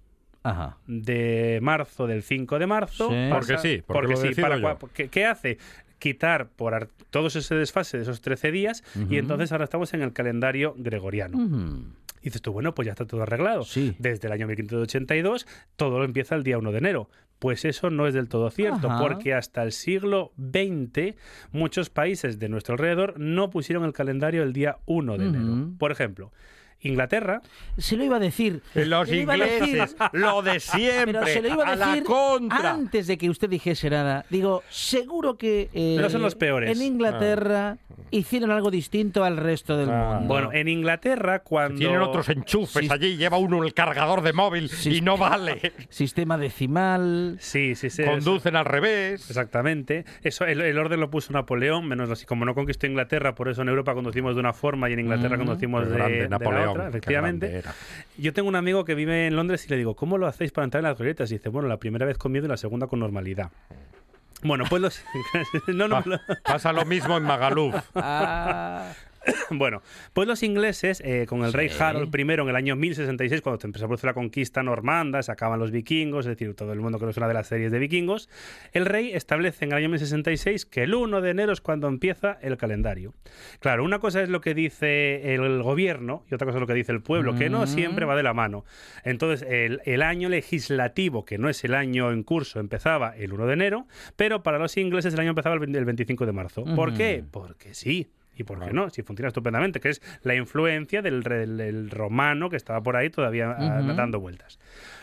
Speaker 2: Ajá.
Speaker 7: de marzo, del 5 de marzo.
Speaker 2: Sí.
Speaker 3: Porque sí, porque lo decido
Speaker 7: para
Speaker 3: yo.
Speaker 7: ¿qué, qué hace? Quitar por ar- todos ese desfase de esos 13 días y entonces ahora estamos en el calendario gregoriano. Y dices tú, bueno, pues ya está todo arreglado.
Speaker 2: Sí.
Speaker 7: Desde el año 1582 todo lo empieza el día 1 de enero. Pues eso no es del todo cierto,
Speaker 2: Ajá.
Speaker 7: porque hasta el siglo XX muchos países de nuestro alrededor no pusieron el calendario el día 1 de enero. Por ejemplo, Inglaterra
Speaker 2: Se lo iba a decir.
Speaker 3: Los
Speaker 2: Se lo iba a decir,
Speaker 3: ingleses, lo de siempre,
Speaker 2: Pero se lo iba a,
Speaker 3: a la
Speaker 2: decir
Speaker 3: contra.
Speaker 2: antes de que usted dijese nada. Digo, seguro que eh,
Speaker 7: Pero son los peores.
Speaker 2: en Inglaterra hicieron algo distinto al resto del
Speaker 3: Ah.
Speaker 2: mundo.
Speaker 7: Bueno, en Inglaterra cuando...
Speaker 3: Tienen otros enchufes
Speaker 2: Sí.
Speaker 3: allí, lleva uno el cargador de móvil
Speaker 2: Sí.
Speaker 3: y no vale.
Speaker 2: Sistema decimal.
Speaker 7: Sí, sí, sí.
Speaker 3: Conducen al revés.
Speaker 7: Exactamente. Eso, el, el orden lo puso Napoleón, menos así como no conquistó Inglaterra, por eso en Europa conducimos de una forma y en Inglaterra
Speaker 2: Mm.
Speaker 7: conducimos de,
Speaker 3: grande,
Speaker 7: de la
Speaker 3: Napoleón,
Speaker 7: otra, efectivamente. Yo tengo un amigo que vive en Londres y le digo, ¿cómo lo hacéis para entrar en las glorietas? Y dice, bueno, la primera vez con miedo y la segunda con normalidad. Bueno, pues los... no, no,
Speaker 3: Pa- pasa lo mismo en Magaluf.
Speaker 2: Ah,
Speaker 7: Bueno, pues los ingleses, eh, con el rey. Harold I en el año 1066, cuando se empezó a producir la conquista normanda, se acaban los vikingos, es decir, todo el mundo conoce una de las series de vikingos, el rey establece en el año 1066 que el 1 de enero es cuando empieza el calendario. Claro, una cosa es lo que dice el gobierno y otra cosa es lo que dice el pueblo, que no
Speaker 2: Mm.
Speaker 7: siempre va de la mano. Entonces, el, el año legislativo, que no es el año en curso, empezaba el 1 de enero, pero para los ingleses el año empezaba el 20 el 25 de marzo. ¿Por qué? Porque sí. ¿Y por qué no? Si funciona estupendamente, que es la influencia del, romano que estaba por ahí todavía ah, dando vueltas.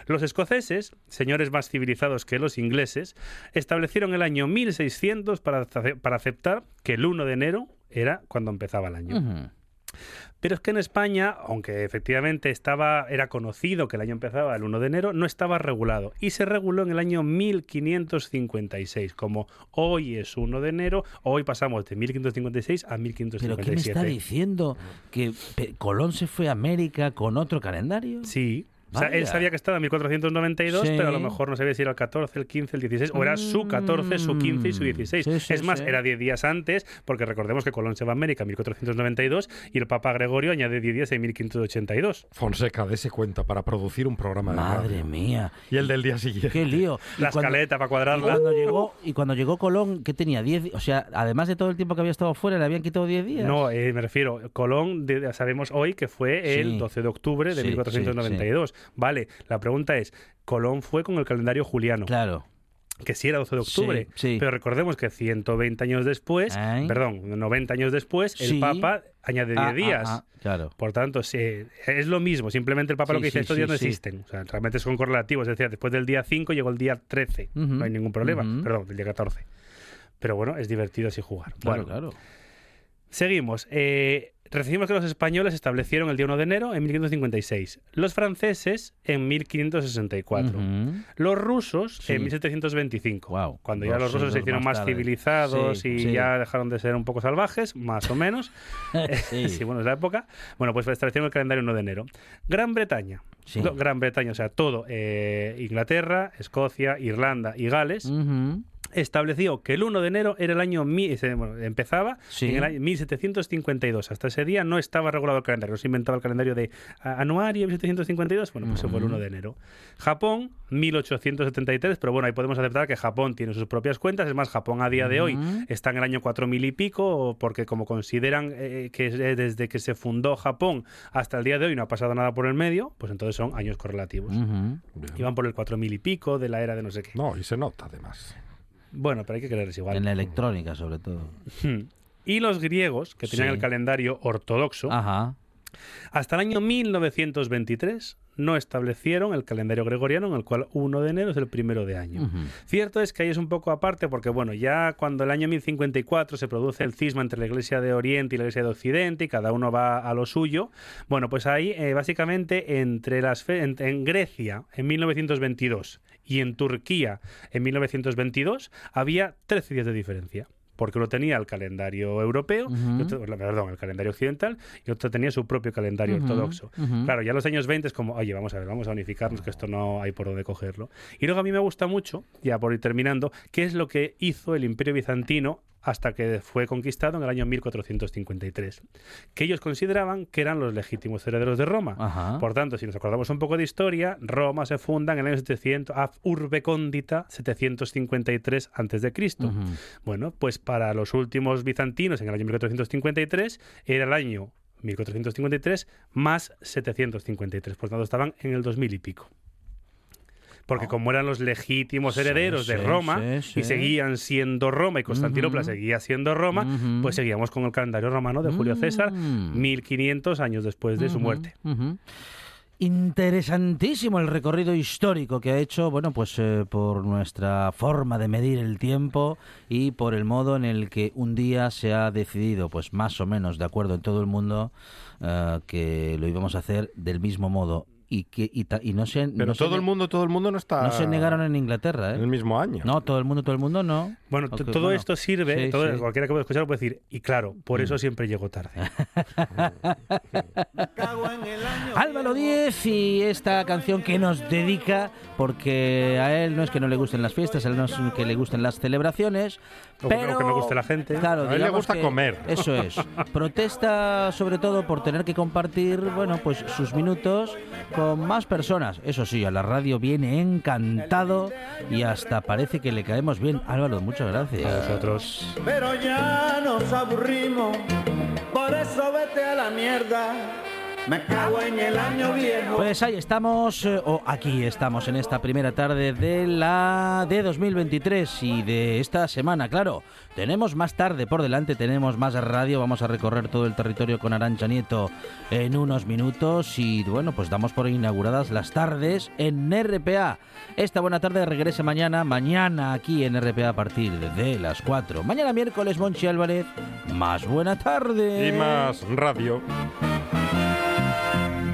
Speaker 7: Los escoceses, señores más civilizados que los ingleses, establecieron el año 1600 para, para aceptar que el 1 de enero era cuando empezaba el año. Pero es que en España, aunque efectivamente estaba, era conocido que el año empezaba el 1 de enero, no estaba regulado. Y se reguló en el año 1556. Como hoy es 1 de enero, hoy pasamos de 1556 a
Speaker 2: ¿Pero
Speaker 7: 1557.
Speaker 2: qué me está diciendo? ¿Que Colón se fue a América con otro calendario?
Speaker 7: Sí. O sea, él sabía que estaba en 1492,
Speaker 2: Sí.
Speaker 7: pero a lo mejor no sabía si era el 14, el 15, el 16, o era su 14, su 15 y su 16.
Speaker 2: Mm. Sí, sí,
Speaker 7: es más,
Speaker 2: sí.
Speaker 7: era 10 días antes, porque recordemos que Colón se va a América en 1492 y el Papa Gregorio añade 10 días en 1582.
Speaker 3: Fonseca, dése cuenta para producir un programa de
Speaker 2: Madre
Speaker 3: radio.
Speaker 2: mía.
Speaker 3: Y el del día siguiente.
Speaker 2: Qué lío.
Speaker 7: La
Speaker 2: cuando-
Speaker 7: escaleta para
Speaker 2: Y
Speaker 7: cuadrarla.
Speaker 2: cuando llegó y cuando llegó Colón, ¿qué tenía? 10, o sea, además de todo el tiempo que había estado fuera, le habían quitado 10 días.
Speaker 7: No, eh, me refiero, Colón, de- sabemos hoy que fue el
Speaker 2: Sí.
Speaker 7: 12 de octubre de
Speaker 2: Sí,
Speaker 7: 1492. Vale, la pregunta es, Colón fue con el calendario juliano,
Speaker 2: Claro.
Speaker 7: que sí era 12 de octubre,
Speaker 2: Sí, sí.
Speaker 7: pero recordemos que 120 años después,
Speaker 2: Ay.
Speaker 7: perdón, 90 años después, el
Speaker 2: Sí.
Speaker 7: Papa añade 10
Speaker 2: Ah, ah,
Speaker 7: días.
Speaker 2: ah, claro.
Speaker 7: Por tanto, es lo mismo, simplemente el Papa lo que dice, estos días no existen. O sea, realmente son correlativos, es decir, después del día 5 llegó el día 13,
Speaker 2: Ujú,
Speaker 7: no hay ningún problema, perdón, del día 14. Pero bueno, es divertido así jugar.
Speaker 2: Claro,
Speaker 7: bueno,
Speaker 2: claro.
Speaker 7: Seguimos. Eh, Recibimos que los españoles establecieron el día 1 de enero en 1556, los franceses en 1564,
Speaker 2: Ujú.
Speaker 7: los rusos
Speaker 2: Sí.
Speaker 7: en 1725,
Speaker 2: Guau,
Speaker 7: cuando ya los rusos se hicieron
Speaker 2: más
Speaker 7: civilizados
Speaker 2: Sí,
Speaker 7: y
Speaker 2: sí.
Speaker 7: ya dejaron de ser un poco salvajes, más o menos.
Speaker 2: Sí.
Speaker 7: bueno, es la época. Bueno, pues establecieron el calendario 1 de enero. Gran Bretaña. Gran Bretaña, o sea, todo, eh, Inglaterra, Escocia, Irlanda y Gales. Estableció que el 1 de enero era el año, bueno, empezaba
Speaker 2: Sí.
Speaker 7: en el año 1752. Hasta ese día no estaba regulado el calendario, no se inventaba el calendario de anuario 1752, bueno, pues se fue el 1 de enero. Japón, 1873, pero bueno, ahí podemos aceptar que Japón tiene sus propias cuentas, es más, Japón a día de hoy está en el año 4000 y pico, porque como consideran eh, que eh, desde que se fundó Japón hasta el día de hoy no ha pasado nada por el medio, pues entonces son años correlativos. Van por el 4000 y pico de la era de no sé qué.
Speaker 3: No, y se nota además.
Speaker 7: Bueno, pero hay que creerles igual.
Speaker 2: En la electrónica, sobre todo.
Speaker 7: Y los griegos, que tenían
Speaker 2: Sí.
Speaker 7: el calendario ortodoxo,
Speaker 2: Ajá.
Speaker 7: hasta el año 1923 no establecieron el calendario gregoriano, en el cual 1 de enero es el primero de año. Cierto es que ahí es un poco aparte, porque bueno, ya cuando el año 1054 se produce el cisma entre la Iglesia de Oriente y la Iglesia de Occidente, y cada uno va a lo suyo, bueno, pues ahí eh, básicamente entre las fe- en, en Grecia en 1922 y en Turquía en 1922 había 13 días de diferencia. Porque uno tenía el calendario europeo, otro- perdón, el calendario occidental, y otro tenía su propio calendario ortodoxo. Claro, ya en los años 20 es como, oye, vamos a ver, vamos a unificarnos, que esto no hay por dónde cogerlo. Y luego a mí me gusta mucho, ya por ir terminando, qué es lo que hizo el Imperio Bizantino hasta que fue conquistado en el año 1453, que ellos consideraban que eran los legítimos herederos de Roma.
Speaker 2: Ajá.
Speaker 7: Por tanto, si nos acordamos un poco de historia, Roma se funda en el año 700, ab urbe condita 753 a.C.
Speaker 2: Ujú.
Speaker 7: Bueno, pues para los últimos bizantinos en el año 1453 era el año 1453 más 753. Por tanto, estaban en el 2000 y pico. Porque como eran los legítimos
Speaker 2: Sí,
Speaker 7: herederos de Roma
Speaker 2: sí, sí.
Speaker 7: y seguían siendo Roma y Constantinopla seguía siendo Roma, pues seguíamos con el calendario romano de Julio César
Speaker 2: Mm.
Speaker 7: 1500 años después de su muerte.
Speaker 2: Interesantísimo el recorrido histórico que ha hecho, bueno, pues eh, por nuestra forma de medir el tiempo y por el modo en el que un día se ha decidido, pues más o menos de acuerdo en todo el mundo, eh, que lo íbamos a hacer del mismo modo y que y, ta- y no se
Speaker 3: Pero
Speaker 2: no
Speaker 3: todo el mundo, todo el mundo no está
Speaker 2: no se negaron en Inglaterra,
Speaker 3: en
Speaker 2: ¿eh?
Speaker 3: el mismo año.
Speaker 2: No, todo el mundo, todo el mundo no.
Speaker 7: Bueno, todo
Speaker 2: bueno.
Speaker 7: esto sirve,
Speaker 2: Sí,
Speaker 7: todo-
Speaker 2: sí. Mm.
Speaker 7: cualquiera que pueda escucharlo puede decir, y claro, por eso siempre llego tarde.
Speaker 6: En
Speaker 2: Álvaro Díez y esta canción que nos dedica, porque a él no es que no le gusten las fiestas, a él no es que le gusten las celebraciones,
Speaker 7: O
Speaker 2: pero
Speaker 7: que me guste la gente.
Speaker 2: Claro,
Speaker 3: A él le gusta comer.
Speaker 2: Eso es. Protesta sobre todo por tener que compartir, bueno, pues sus minutos con más personas. Eso sí, a la radio viene encantado y hasta parece que le caemos bien. Álvaro, muchas gracias.
Speaker 7: A vosotros.
Speaker 6: Pero ya nos aburrimos, por eso vete a la mierda. Me cago en el año viejo.
Speaker 2: Pues ahí estamos, eh, o aquí estamos en esta primera tarde de la de 2023 y de esta semana, claro. Tenemos más tarde por delante, tenemos más radio, vamos a recorrer todo el territorio con Arancha Nieto en unos minutos y bueno, pues damos por inauguradas las tardes en RPA. Esta buena tarde regrese mañana, mañana aquí en RPA a partir de las 4. Mañana miércoles, Monchi Álvarez, más buena tarde.
Speaker 3: Y más radio.